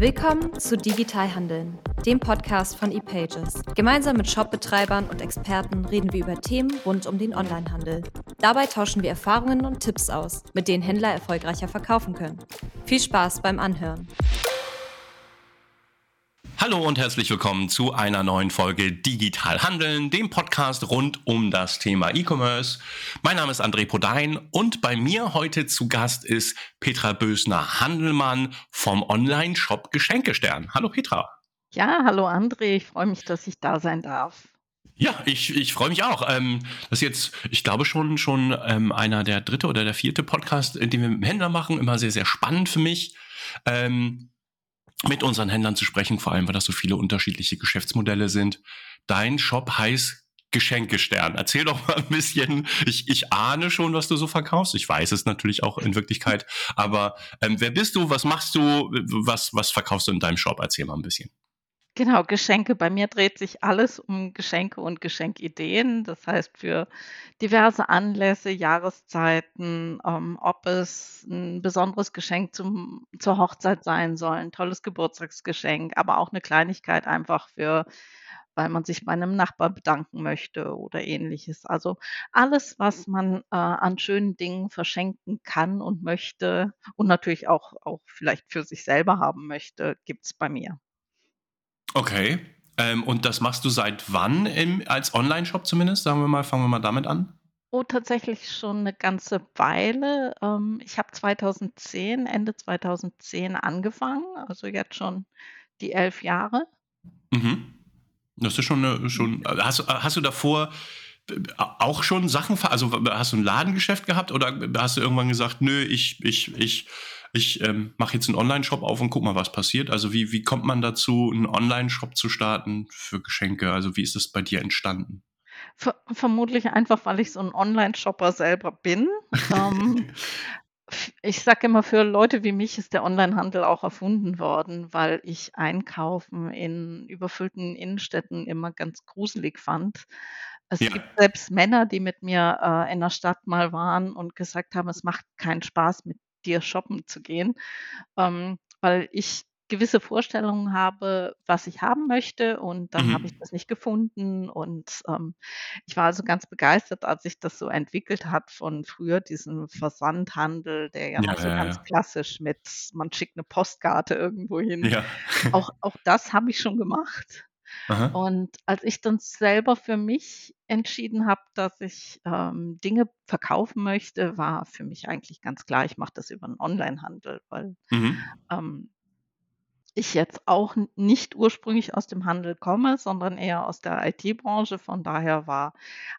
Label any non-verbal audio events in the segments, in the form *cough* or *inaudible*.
Willkommen zu Digital Handeln, dem Podcast von ePages. Gemeinsam mit Shopbetreibern und Experten reden wir über Themen rund um den Onlinehandel. Dabei tauschen wir Erfahrungen und Tipps aus, mit denen Händler erfolgreicher verkaufen können. Viel Spaß beim Anhören. Hallo und herzlich willkommen zu einer neuen Folge Digital Handeln, dem Podcast rund um das Thema E-Commerce. Mein Name ist André Podein und bei mir heute zu Gast ist Petra Bösner Handelmann vom Online-Shop Geschenkestern. Hallo Petra. Ja, hallo André, ich freue mich, dass ich da sein darf. Ja, ich, ich freue mich auch. Ähm, das ist jetzt, ich glaube schon, schon ähm, einer der dritte oder der vierte Podcast, den wir mit dem Händler machen. Immer sehr, sehr spannend für mich. Ähm, mit unseren Händlern zu sprechen, vor allem weil das so viele unterschiedliche Geschäftsmodelle sind. Dein Shop heißt Geschenkestern. Erzähl doch mal ein bisschen. Ich, ich ahne schon, was du so verkaufst. Ich weiß es natürlich auch in Wirklichkeit. Aber ähm, wer bist du? Was machst du? Was, was verkaufst du in deinem Shop? Erzähl mal ein bisschen. Genau, Geschenke. Bei mir dreht sich alles um Geschenke und Geschenkideen. Das heißt, für diverse Anlässe, Jahreszeiten, ähm, ob es ein besonderes Geschenk zum, zur Hochzeit sein soll, ein tolles Geburtstagsgeschenk, aber auch eine Kleinigkeit einfach für, weil man sich bei einem Nachbar bedanken möchte oder ähnliches. Also alles, was man äh, an schönen Dingen verschenken kann und möchte und natürlich auch, auch vielleicht für sich selber haben möchte, gibt es bei mir. Okay. Ähm, und das machst du seit wann im, als Online-Shop zumindest? Sagen wir mal, fangen wir mal damit an. Oh, tatsächlich schon eine ganze Weile. Ähm, ich habe 2010, Ende 2010 angefangen, also jetzt schon die elf Jahre. Mhm. Das ist schon, eine, schon hast, hast du davor äh, auch schon Sachen, also hast du ein Ladengeschäft gehabt oder hast du irgendwann gesagt, nö, ich, ich, ich ich ähm, mache jetzt einen Online-Shop auf und guck mal, was passiert. Also wie, wie kommt man dazu, einen Online-Shop zu starten für Geschenke? Also wie ist das bei dir entstanden? Ver vermutlich einfach, weil ich so ein Online-Shopper selber bin. *laughs* ähm, ich sage immer, für Leute wie mich ist der Onlinehandel auch erfunden worden, weil ich Einkaufen in überfüllten Innenstädten immer ganz gruselig fand. Es ja. gibt selbst Männer, die mit mir äh, in der Stadt mal waren und gesagt haben, es macht keinen Spaß, mit dir shoppen zu gehen, ähm, weil ich gewisse Vorstellungen habe, was ich haben möchte und dann mhm. habe ich das nicht gefunden und ähm, ich war also ganz begeistert, als sich das so entwickelt hat von früher diesem Versandhandel, der ja, ja noch so ja, ganz ja. klassisch mit man schickt eine Postkarte irgendwo hin. Auch, auch das habe ich schon gemacht. Aha. Und als ich dann selber für mich entschieden habe, dass ich ähm, Dinge verkaufen möchte, war für mich eigentlich ganz klar, ich mache das über einen Onlinehandel, weil mhm. ähm, ich jetzt auch nicht ursprünglich aus dem Handel komme, sondern eher aus der IT-Branche. Von daher war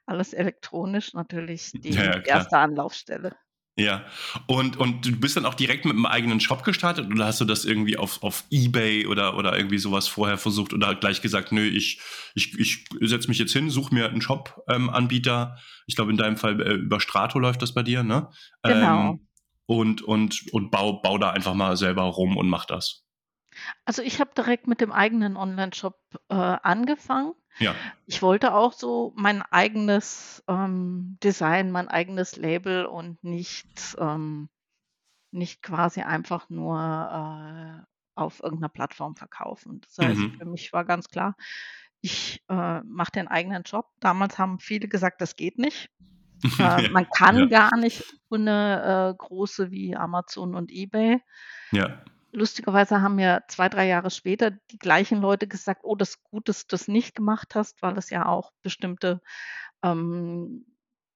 alles elektronisch natürlich die ja, ja, erste Anlaufstelle. Ja, und, und du bist dann auch direkt mit einem eigenen Shop gestartet oder hast du das irgendwie auf, auf Ebay oder, oder irgendwie sowas vorher versucht oder gleich gesagt, nö, ich, ich, ich setze mich jetzt hin, suche mir einen Shop-Anbieter. Ähm, ich glaube, in deinem Fall äh, über Strato läuft das bei dir, ne? Genau. Ähm, und und, und bau, bau da einfach mal selber rum und mach das. Also ich habe direkt mit dem eigenen Online-Shop äh, angefangen. Ja. Ich wollte auch so mein eigenes ähm, Design, mein eigenes Label und nicht, ähm, nicht quasi einfach nur äh, auf irgendeiner Plattform verkaufen. Das heißt, mhm. für mich war ganz klar, ich äh, mache den eigenen Job. Damals haben viele gesagt, das geht nicht. *laughs* Äh, man kann ja. gar nicht ohne äh, große wie Amazon und eBay. Ja lustigerweise haben mir zwei, drei Jahre später die gleichen Leute gesagt, oh, das ist gut, dass du das nicht gemacht hast, weil es ja auch bestimmte ähm,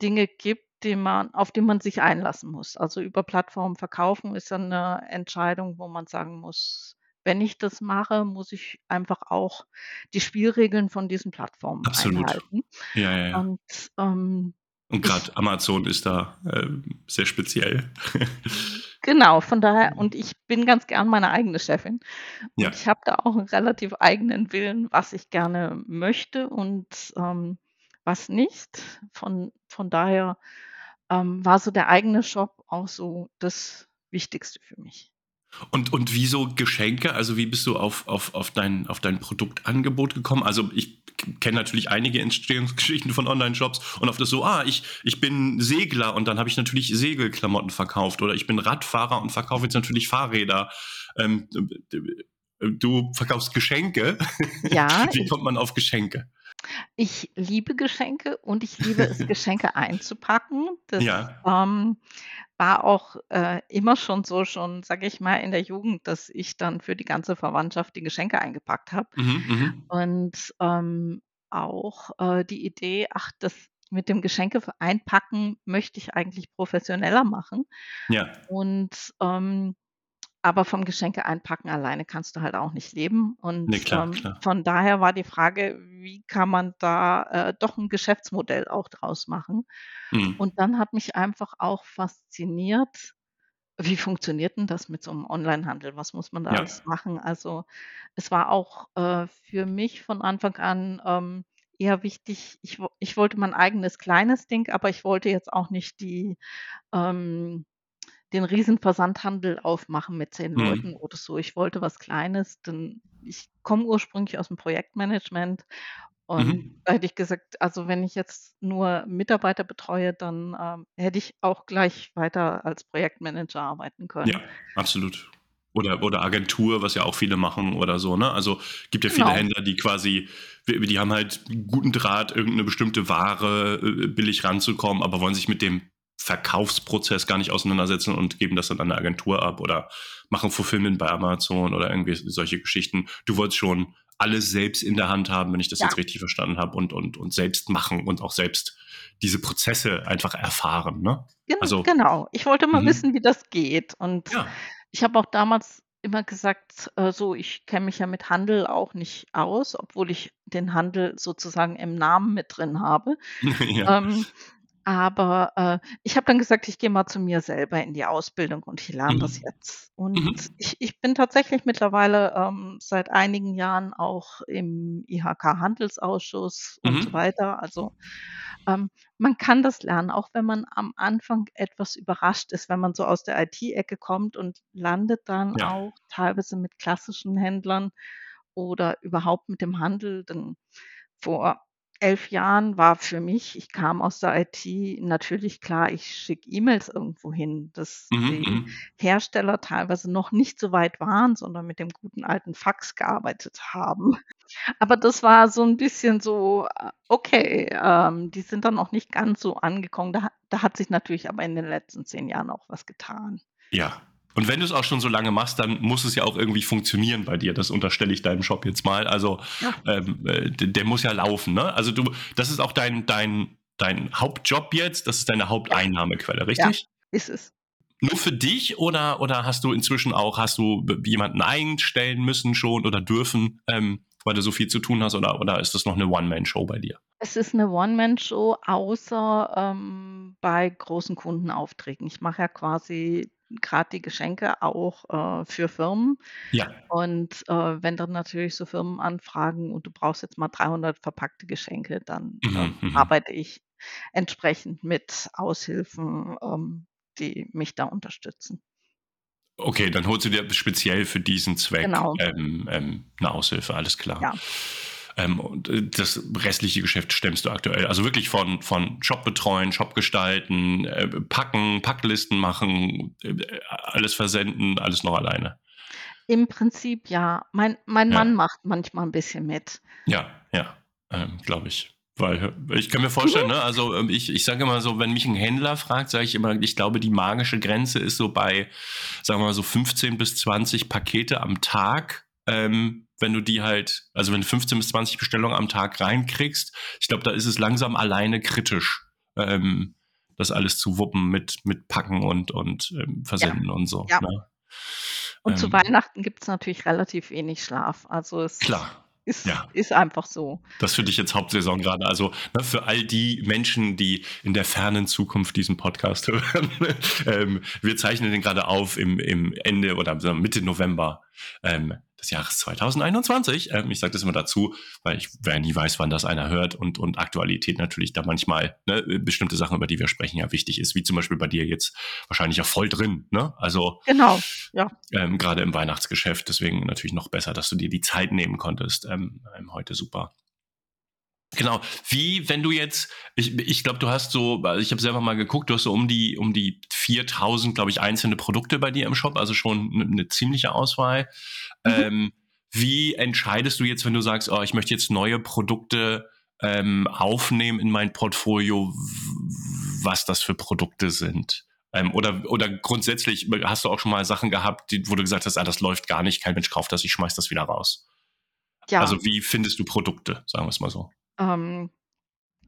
Dinge gibt, die man, auf die man sich einlassen muss. Also über Plattformen verkaufen ist ja eine Entscheidung, wo man sagen muss, wenn ich das mache, muss ich einfach auch die Spielregeln von diesen Plattformen Absolut. einhalten. Ja, ja, ja. Und ähm, und gerade Amazon ist da äh, sehr speziell. *laughs* genau, von daher, und ich bin ganz gern meine eigene Chefin. Und ja. ich habe da auch einen relativ eigenen Willen, was ich gerne möchte und ähm, was nicht. Von, von daher ähm, war so der eigene Shop auch so das Wichtigste für mich. Und, und wieso Geschenke? Also wie bist du auf, auf, auf, dein, auf dein Produktangebot gekommen? Also ich kenne natürlich einige Entstehungsgeschichten von Online-Shops und auf das so, ah, ich, ich bin Segler und dann habe ich natürlich Segelklamotten verkauft oder ich bin Radfahrer und verkaufe jetzt natürlich Fahrräder. Ähm, du verkaufst Geschenke. Ja. *laughs* Wie kommt man auf Geschenke? Ich liebe Geschenke und ich liebe es, *laughs* Geschenke einzupacken. Das Ja. ähm, war auch äh, immer schon so, schon, sage ich mal, in der Jugend, dass ich dann für die ganze Verwandtschaft die Geschenke eingepackt habe. Mhm, mhm. Und ähm, auch äh, die Idee, ach, das mit dem Geschenke einpacken möchte ich eigentlich professioneller machen. Ja. Und ähm, aber vom Geschenke einpacken alleine kannst du halt auch nicht leben. Und Ne, klar, ähm, klar. von daher war die Frage, wie kann man da äh, doch ein Geschäftsmodell auch draus machen? Mhm. Und dann hat mich einfach auch fasziniert, wie funktioniert denn das mit so einem Onlinehandel? Was muss man da Ja. alles machen? Also es war auch äh, für mich von Anfang an ähm, eher wichtig, ich, ich wollte mein eigenes kleines Ding, aber ich wollte jetzt auch nicht die ähm, den riesen Versandhandel aufmachen mit 10 Mhm. Leuten oder so. Ich wollte was Kleines, denn ich komme ursprünglich aus dem Projektmanagement und Mhm. da hätte ich gesagt, also wenn ich jetzt nur Mitarbeiter betreue, dann ähm, hätte ich auch gleich weiter als Projektmanager arbeiten können. Ja, absolut. Oder, oder Agentur, was ja auch viele machen oder so, ne? Also gibt ja viele Genau. Händler, die quasi, die haben halt einen guten Draht, irgendeine bestimmte Ware äh, billig ranzukommen, aber wollen sich mit dem Verkaufsprozess gar nicht auseinandersetzen und geben das dann an eine Agentur ab oder machen Fulfillment bei Amazon oder irgendwie solche Geschichten. Du wolltest schon alles selbst in der Hand haben, wenn ich das Ja. jetzt richtig verstanden habe, und, und, und selbst machen und auch selbst diese Prozesse einfach erfahren, ne? Gen Also- genau. Ich wollte mal Mhm. wissen, wie das geht. Und Ja. ich habe auch damals immer gesagt, äh, so, ich kenne mich ja mit Handel auch nicht aus, obwohl ich den Handel sozusagen im Namen mit drin habe. *laughs* ja. Ähm, aber äh, ich habe dann gesagt, ich gehe mal zu mir selber in die Ausbildung und ich lerne das Mhm. jetzt. Und Mhm. ich, ich bin tatsächlich mittlerweile ähm, seit einigen Jahren auch im IHK-Handelsausschuss und so Mhm. weiter. Also ähm, man kann das lernen, auch wenn man am Anfang etwas überrascht ist, wenn man so aus der IT-Ecke kommt und landet dann Ja. auch teilweise mit klassischen Händlern oder überhaupt mit dem Handel. Denn vor elf Jahren war für mich, ich kam aus der IT, natürlich klar, ich schicke E-Mails irgendwo hin, dass Mhm. die Mhm. Hersteller teilweise noch nicht so weit waren, sondern mit dem guten alten Fax gearbeitet haben. Aber das war so ein bisschen so, äh, okay, ähm, die sind dann noch nicht ganz so angekommen. Da, hat- da hat sich natürlich aber in den letzten zehn Jahren auch was getan. Ja. Und wenn du es auch schon so lange machst, dann muss es ja auch irgendwie funktionieren bei dir. Das unterstelle ich deinem Shop jetzt mal. Also Ja. ähm, äh, der, der muss ja laufen, ne? Also du, das ist auch dein, dein, dein Hauptjob jetzt, das ist deine Haupteinnahmequelle, richtig? Ist es. Nur für dich oder, oder hast du inzwischen auch, hast du jemanden einstellen müssen schon oder dürfen, ähm, weil du so viel zu tun hast, oder, oder ist das noch eine One-Man-Show bei dir? Es ist eine One-Man-Show, außer ähm, bei großen Kundenaufträgen. Ich mache ja quasi gerade die Geschenke auch äh, für Firmen. Ja. Und äh, wenn dann natürlich so Firmen anfragen und du brauchst jetzt mal 300 verpackte Geschenke, dann Mhm, ähm, mhm. arbeite ich entsprechend mit Aushilfen, ähm, die mich da unterstützen. Okay, dann holst du dir speziell für diesen Zweck Genau. ähm, ähm, eine Aushilfe, alles klar. Ja. Ähm, und äh, das restliche Geschäft stemmst du aktuell. Also wirklich von, von Shop betreuen, Shop gestalten, äh, packen, Packlisten machen, äh, alles versenden, alles noch alleine. Im Prinzip ja. Mein, mein Ja. Mann macht manchmal ein bisschen mit. Ja, ja, ähm, glaube ich. Weil ich kann mir vorstellen, ne, also ähm, ich, ich sage immer so, wenn mich ein Händler fragt, sage ich immer, ich glaube, die magische Grenze ist so bei, sagen wir mal, so 15 bis 20 Pakete am Tag. Ähm, wenn du die halt, also wenn du 15 bis 20 Bestellungen am Tag reinkriegst, ich glaube, da ist es langsam alleine kritisch, ähm, das alles zu wuppen mit, mit Packen und, und ähm, Versenden und so. Ja. Ne? Und zu Ähm, Weihnachten gibt es natürlich relativ wenig Schlaf. Also es Klar. ist, Ja. ist einfach so. Das finde ich jetzt Hauptsaison gerade. Also ne, für all die Menschen, die in der fernen Zukunft diesen Podcast *laughs* hören. ähm, wir zeichnen den gerade auf im, im Ende oder Mitte November ähm, des Jahres 2021. Ähm, ich sage das immer dazu, weil ich wer nie weiß, wann das einer hört und, und Aktualität natürlich da manchmal ne, bestimmte Sachen, über die wir sprechen, ja wichtig ist, wie zum Beispiel bei dir jetzt wahrscheinlich ja voll drin. Ne? Also Genau, ja. ähm, gerade im Weihnachtsgeschäft. Deswegen natürlich noch besser, dass du dir die Zeit nehmen konntest. Ähm, ähm, heute super. Genau. Wie, wenn du jetzt, ich, ich glaube, du hast so, also ich habe selber mal geguckt, du hast so um die, um die 4000, glaube ich, einzelne Produkte bei dir im Shop, also schon eine, eine ziemliche Auswahl. Mhm. Ähm, wie entscheidest du jetzt, wenn du sagst, oh, ich möchte jetzt neue Produkte ähm, aufnehmen in mein Portfolio, was das für Produkte sind? Ähm, oder, oder grundsätzlich hast du auch schon mal Sachen gehabt, die, wo du gesagt hast, ah, das läuft gar nicht, kein Mensch kauft das, ich schmeiß das wieder raus. Ja. Also wie findest du Produkte, sagen wir es mal so? Ähm,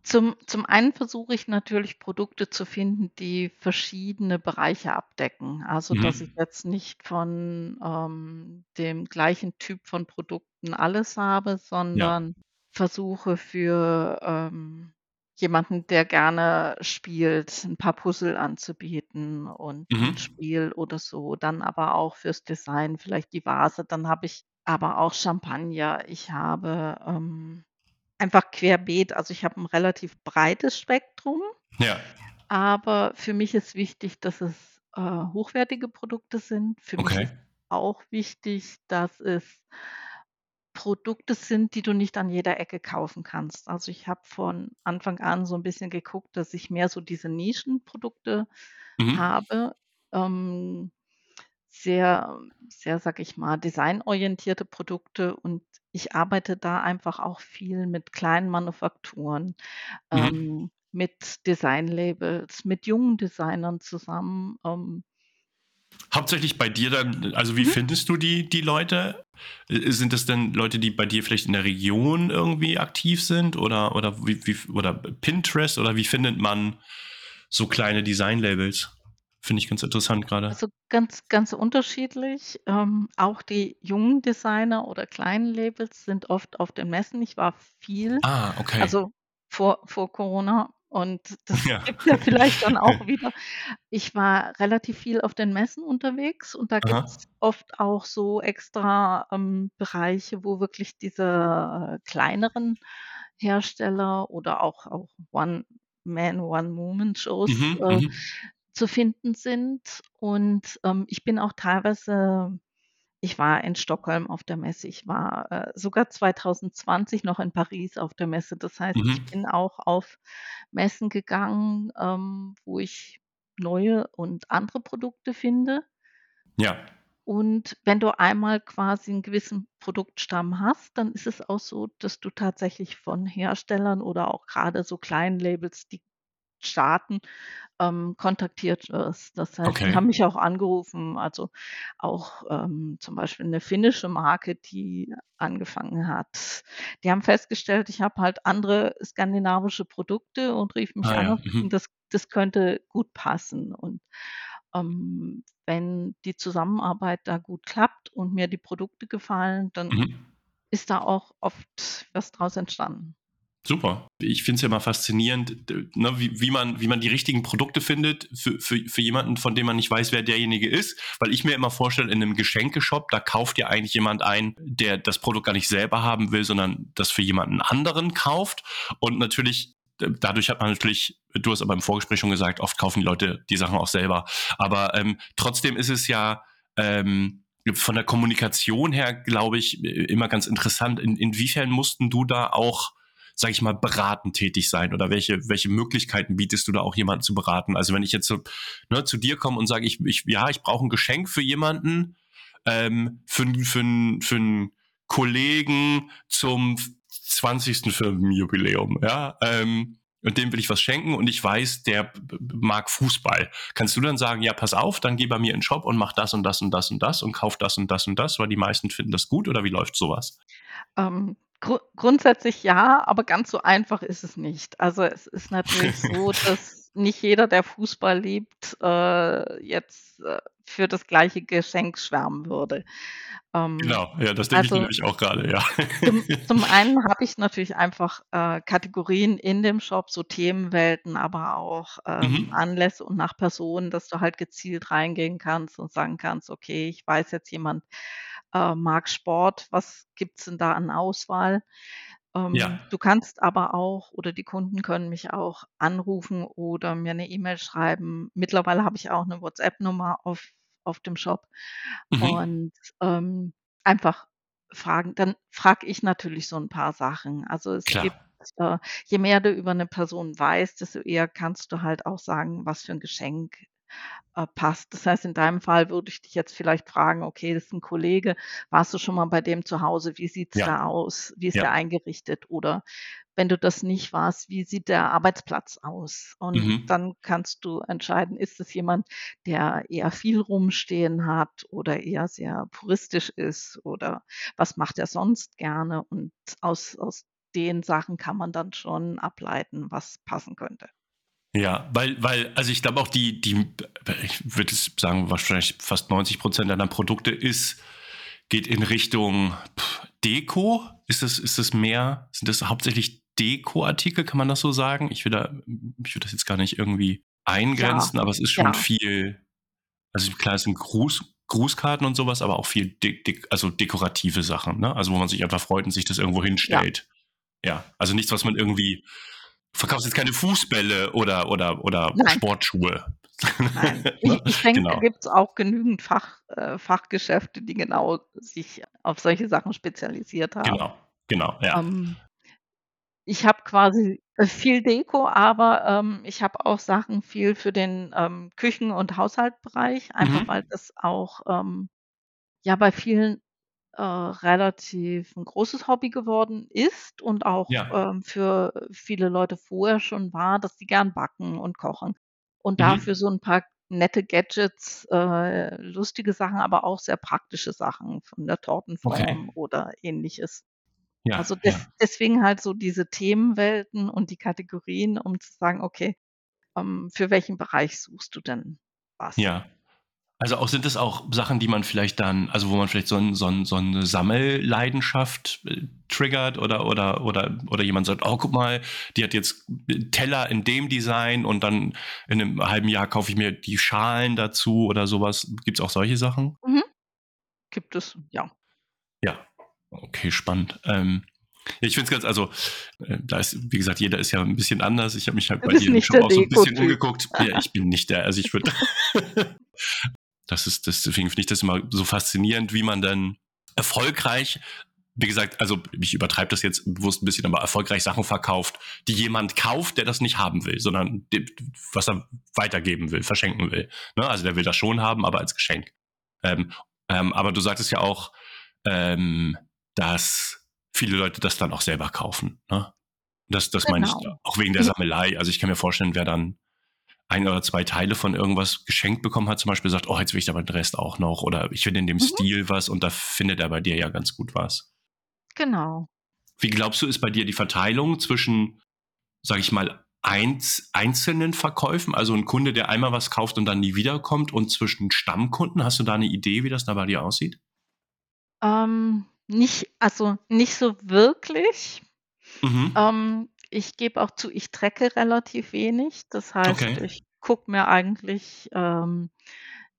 zum, zum einen versuche ich natürlich Produkte zu finden, die verschiedene Bereiche abdecken. Also, dass mhm. ich jetzt nicht von ähm, dem gleichen Typ von Produkten alles habe, Ja. sondern versuche für ähm, jemanden, der gerne spielt, ein paar Puzzle anzubieten und ein Mhm. Spiel oder so. Dann aber auch fürs Design vielleicht die Vase. Dann habe ich aber auch Champagner. Ich habe ähm, einfach querbeet. Also, ich habe ein relativ breites Spektrum. Ja. Aber für mich ist wichtig, dass es, äh, hochwertige Produkte sind. Für mich ist auch wichtig, dass es Produkte sind, die du nicht an jeder Ecke kaufen kannst. Also, ich habe von Anfang an so ein bisschen geguckt, dass ich mehr so diese Nischenprodukte Mhm. habe. Ähm sehr sehr, sage ich mal, designorientierte Produkte und ich arbeite da einfach auch viel mit kleinen Manufakturen, Mhm. ähm, mit Designlabels, mit jungen Designern zusammen, ähm Hauptsächlich bei dir dann also, wie Mhm. findest du die die Leute? Äh, sind das denn Leute, die bei dir vielleicht in der Region irgendwie aktiv sind oder oder wie wie oder Pinterest oder wie findet man so kleine Designlabels? Finde ich ganz interessant gerade. Also, ganz ganz unterschiedlich. Ähm, auch die jungen Designer oder kleinen Labels sind oft auf den Messen. Ich war viel Ah, okay. also, vor vor Corona und das Ja. gibt ja vielleicht dann auch *laughs* wieder ich war relativ viel auf den Messen unterwegs und da Aha. gibt's oft auch so extra, ähm, Bereiche, wo wirklich diese, kleineren Hersteller oder auch auch One-Man, One-Woman-Shows, Mhm, äh mhm. Zu finden sind. Und, ähm, ich bin auch teilweise ich war in Stockholm auf der Messe. Ich war, äh, sogar 2020 noch in Paris auf der Messe. Das heißt, ich Mhm. bin auch auf Messen gegangen, ähm, wo ich neue und andere Produkte finde. Ja. Und wenn du einmal quasi einen gewissen Produktstamm hast, dann ist es auch so, dass du tatsächlich von Herstellern oder auch gerade so kleinen Labels, die starten, ähm, kontaktiert wirst. Das heißt, die Okay. haben mich auch angerufen, also auch, ähm, zum Beispiel eine finnische Marke, die angefangen hat. Die haben festgestellt, ich habe halt andere skandinavische Produkte und riefen mich Ah an ja. Mhm. das das könnte gut passen. Und, ähm, wenn die Zusammenarbeit da gut klappt und mir die Produkte gefallen, dann Mhm. ist da auch oft was draus entstanden. Super. Ich finde es ja immer faszinierend, ne, wie, wie, man, wie man die richtigen Produkte findet für, für, für jemanden, von dem man nicht weiß, wer derjenige ist. Weil ich mir immer vorstelle, in einem Geschenkeshop, da kauft ja eigentlich jemand ein, der das Produkt gar nicht selber haben will, sondern das für jemanden anderen kauft. Und natürlich, dadurch hat man natürlich, du hast aber im Vorgespräch schon gesagt, oft kaufen die Leute die Sachen auch selber. Aber ähm, trotzdem ist es ja, ähm, von der Kommunikation her, glaube ich, immer ganz interessant. In, inwiefern mussten du da auch sage ich mal, beratend tätig sein oder welche, welche Möglichkeiten bietest du da auch jemanden zu beraten? Also wenn ich jetzt so, ne, zu dir komme und sage, ich, ich, ja, ich brauche ein Geschenk für jemanden, ähm, für, für, für einen Kollegen zum 20. Firmenjubiläum, ja, ähm, und dem will ich was schenken und ich weiß, der mag Fußball. Kannst du dann sagen, ja, pass auf, dann geh bei mir in den Shop und mach das und das und das und das und kauf das und das und das, weil die meisten finden das gut oder wie läuft sowas? Ähm, Gru grundsätzlich ja, aber ganz so einfach ist es nicht. Also, es ist natürlich so, *laughs* dass nicht jeder, der Fußball liebt, äh, jetzt, äh, für das gleiche Geschenk schwärmen würde. Ähm, Genau, ja, das denke ich also nämlich auch gerade, ja. zum *laughs* zum einen habe ich natürlich einfach, äh, Kategorien in dem Shop, so Themenwelten, aber auch, ähm, Mhm. Anlässe und nach Personen, dass du halt gezielt reingehen kannst und sagen kannst: „Okay, ich weiß jetzt, jemand, äh, mag Sport. Was gibt's denn da an Auswahl?“ Ähm, Ja. du kannst aber auch oder die Kunden können mich auch anrufen oder mir 'ne E-Mail schreiben. Mittlerweile habe ich auch 'ne WhatsApp-Nummer auf auf dem Shop Mhm. und, ähm, einfach fragen. Dann frage ich natürlich so 'n paar Sachen. Also, es Klar. gibt äh, je mehr du über 'ne Person weißt, desto eher kannst du halt auch sagen, was für 'n Geschenk äh, passt. Das heißt, in deinem Fall würde ich dich jetzt vielleicht fragen, okay, das ist ein Kollege, warst du schon mal bei dem zu Hause? Wie sieht's Ja, da aus? Wie ist ja. der eingerichtet? Oder wenn du das nicht warst, wie sieht der Arbeitsplatz aus? Und Mhm. dann kannst du entscheiden, ist es jemand, der eher viel rumstehen hat oder eher sehr puristisch ist oder was macht er sonst gerne? Und aus aus den Sachen kann man dann schon ableiten, was passen könnte. Ja, weil, weil, also ich glaube auch die, die, ich würde es sagen, wahrscheinlich fast 90 Prozent deiner Produkte ist, geht in Richtung pff, Deko. Ist das, ist das mehr, sind das hauptsächlich Deko-Artikel, kann man das so sagen? Ich will da, ich würde das jetzt gar nicht irgendwie Ja, eingrenzen, aber es ist schon ja. viel, also klar, es sind Gruß, Grußkarten und sowas, aber auch viel, de, de, also dekorative Sachen, ne? Also wo man sich einfach freut und sich das irgendwo Ja. hinstellt. Ja, also nichts, was man irgendwie verkaufst jetzt keine Fußbälle oder oder oder Nein. Sportschuhe. Nein, *laughs* ich ich denke, da Genau. gibt's auch genügend Fach äh, Fachgeschäfte, die genau sich auf solche Sachen spezialisiert haben. Genau. Genau, ja. Ähm, ich habe quasi, äh, viel Deko, aber, ähm, ich habe auch Sachen viel für den, ähm, Küchen und Haushaltsbereich, einfach Mhm. weil das auch, ähm, ja, bei vielen, äh, relativ 'n großes Hobby geworden ist und auch, Ja. ähm, für viele Leute vorher schon war, dass die gern backen und kochen und dafür Mhm. so 'n paar nette Gadgets, äh, lustige Sachen, aber auch sehr praktische Sachen von der Okay. Tortenform oder Ähnliches. Ja, Also, ja. des deswegen halt so diese Themenwelten und die Kategorien, um zu sagen: „Okay, ähm, für welchen Bereich suchst du denn was?“ Ja. Also auch sind es auch Sachen, die man vielleicht dann also wo man vielleicht so 'n so 'n so 'ne Sammelleidenschaft, äh, triggert oder oder oder oder jemand sagt: „Oh, guck mal, die hat jetzt Teller in dem Design und dann in 'nem halben Jahr kaufe ich mir die Schalen dazu“ oder so was. Gibt's auch solche Sachen? Mhm. Gibt es, ja. Ja. Okay, spannend. Ähm, ich finde es ganz also, äh, da ist wie gesagt, jeder ist ja 'n bisschen anders. Ich habe mich halt bei Shop der auch so 'n bisschen umgeguckt. Ja, ich bin nicht der also ich würde *laughs* *laughs* das ist das deswegen finde ich das immer so faszinierend, wie man dann erfolgreich wie gesagt, also ich übertreibe das jetzt bewusst 'n bisschen, aber erfolgreich Sachen verkauft, die jemand kauft, der das nicht haben will, sondern de was er weitergeben will, verschenken will, ne? Also der will das schon haben, aber als Geschenk. Ähm, ähm, aber du sagtest ja auch, ähm, dass viele Leute das dann auch selber kaufen, ne? Das das meine ich Genau. auch wegen der. Sammelei. Also, ich kann mir vorstellen, wer dann 1 oder 2 Teile von irgendwas geschenkt bekommen hat, zum Beispiel sagt: „Oh, jetzt will ich aber den Rest auch noch“ oder „ich finde in dem Mhm. Stil was“ und da findet er bei dir ja ganz gut was. Genau. Wie glaubst du, ist bei dir die Verteilung zwischen, sage ich mal, einz einzelnen Verkäufen, also 'n Kunde, der einmal was kauft und dann nie wiederkommt und zwischen Stammkunden? Hast du da 'ne Idee, wie das da bei dir aussieht? Ähm, nicht also, nicht so wirklich. Mhm. Ähm, ich gebe auch zu, ich tracke relativ wenig. Das heißt, Okay. ich gucke mir eigentlich, ähm,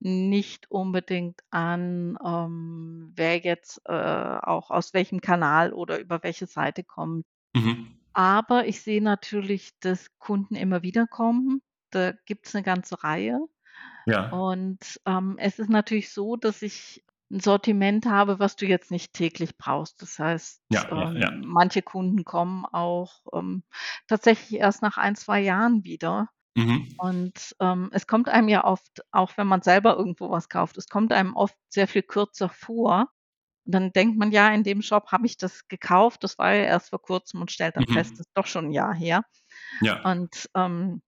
nicht unbedingt an, ähm, wer jetzt, äh, auch aus welchem Kanal oder über welche Seite kommt. Mhm. Aber ich sehe natürlich, dass Kunden immer wieder kommen. Da gibt's 'ne ganze Reihe. Ja. Und, ähm, es ist natürlich so, dass ich 'n Sortiment habe, was du jetzt nicht täglich brauchst. Das heißt, Ja, ja, ja. ähm, manche Kunden kommen auch, ähm, tatsächlich erst nach 1, 2 Jahren wieder. Mhm. Und, ähm, es kommt einem ja oft, auch wenn man selber irgendwo was kauft es kommt einem oft sehr viel kürzer vor. Und dann denkt man: „Ja, in dem Shop habe ich das gekauft. Das war ja erst vor Kurzem“ und stellt dann fest, Mhm. das ist doch schon 'n Jahr her. Ja. Und, ähm,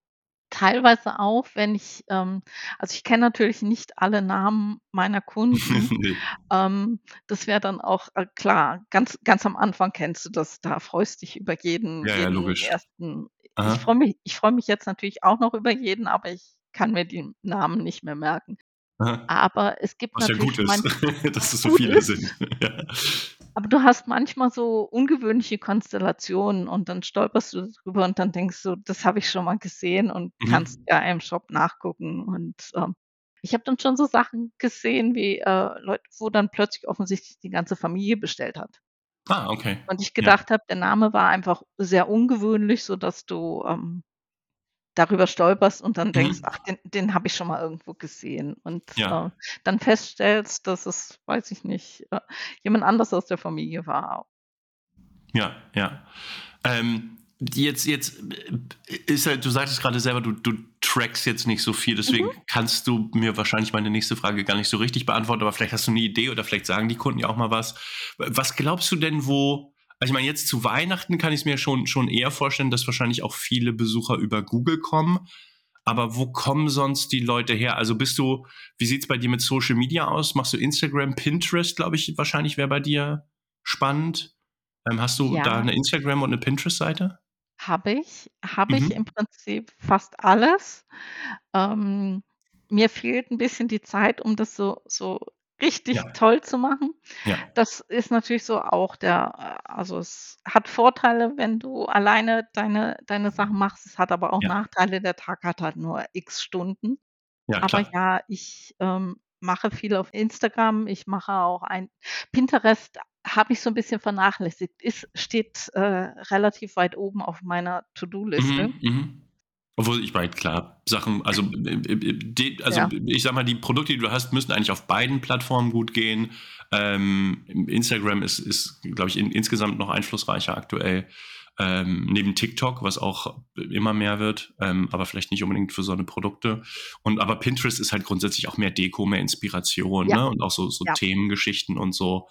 teilweise auch, wenn ich, ähm also, ich kenne natürlich nicht alle Namen meiner Kunden. *laughs* Ne. Ähm, das wäre dann auch, äh, klar, ganz ganz am Anfang kennst du das, da freust dich über jeden Ja, ja, jeden logisch. 1. Ich Aha. freue mich ich freue mich jetzt natürlich auch noch über jeden, aber ich kann mir die Namen nicht mehr merken. Aha. Aber es gibt Was ja natürlich gut ist, *laughs* dass es so viele sind. *laughs* Ja. Aber du hast manchmal so ungewöhnliche Konstellationen und dann stolperst du drüber und dann denkst du: „Das habe ich schon mal gesehen“ und kannst Mhm. ja im Shop nachgucken. Und, ähm, ich habe dann schon so Sachen gesehen wie, äh, Leute, wo dann plötzlich offensichtlich die ganze Familie bestellt hat. Ah, okay. Und ich Ja. gedacht habe, der Name war einfach sehr ungewöhnlich, sodass du, ähm, darüber stolperst und dann denkst: Mhm. „Ach, den den habe ich schon mal irgendwo gesehen.“ Und, Ja. äh, dann feststellst, dass es, weiß ich nicht, äh, jemand anders aus der Familie war. Ja, ja. Ähm, jetzt jetzt, äh, ist halt du sagtest grade selber, du du trackst jetzt nicht so viel, deswegen mhm. kannst du mir wahrscheinlich meine nächste Frage gar nicht so richtig beantworten, aber vielleicht hast du eine Idee oder vielleicht sagen die Kunden ja auch mal was. Was glaubst du denn, wo, also ich meine, jetzt zu Weihnachten kann ich es mir schon, schon eher vorstellen, dass wahrscheinlich auch viele Besucher über Google kommen. Aber wo kommen sonst die Leute her? Also bist du, wie sieht es bei dir mit Social Media aus? Machst du Instagram, Pinterest, glaube ich, wahrscheinlich wäre bei dir spannend. Ähm, hast du ja. da eine Instagram und eine Pinterest-Seite? Habe ich. Habe ich mhm. im Prinzip fast alles. Ähm, mir fehlt ein bisschen die Zeit, um das so so richtig Ja. toll zu machen. Ja. Das ist natürlich so auch der also, es hat Vorteile, wenn du alleine deine deine Sachen machst. Es hat aber auch Ja. Nachteile. Der Tag hat halt nur X Stunden. Ja, Aber klar. ja, ich, ähm, mache viel auf Instagram. Ich mache auch ein Pinterest habe ich so ein bisschen vernachlässigt. Ist steht, äh, relativ weit oben auf meiner To-do-Liste. Mhm, mhm. Obwohl, ich meine, klar, Sachen, also, äh, äh, die, also ja. ich sag mal, die Produkte, die du hast, müssen eigentlich auf beiden Plattformen gut gehen. Ähm, Instagram ist, ist glaube ich, in, insgesamt noch einflussreicher aktuell. Ähm, neben TikTok, was auch immer mehr wird, ähm, aber vielleicht nicht unbedingt für so eine Produkte. Und aber Pinterest ist halt grundsätzlich auch mehr Deko, mehr Inspiration, ja. ne? Und auch so, so ja. Themengeschichten und so.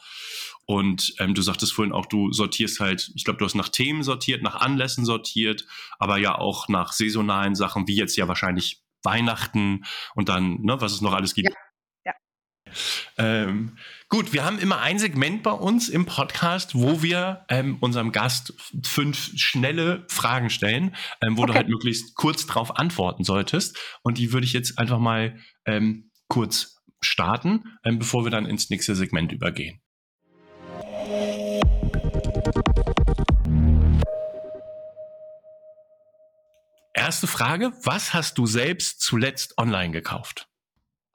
Und ähm, du sagtest vorhin auch, du sortierst halt, ich glaube, du hast nach Themen sortiert, nach Anlässen sortiert, aber ja auch nach saisonalen Sachen, wie jetzt ja wahrscheinlich Weihnachten und dann, ne, was es noch alles gibt. Ja. Ähm, gut, wir haben immer ein Segment bei uns im Podcast, wo wir ähm, unserem Gast fünf schnelle Fragen stellen, ähm, wo okay. du halt möglichst kurz drauf antworten solltest. Und die würde ich jetzt einfach mal ähm, kurz starten, ähm, bevor wir dann ins nächste Segment übergehen. Erste Frage, was hast du selbst zuletzt online gekauft?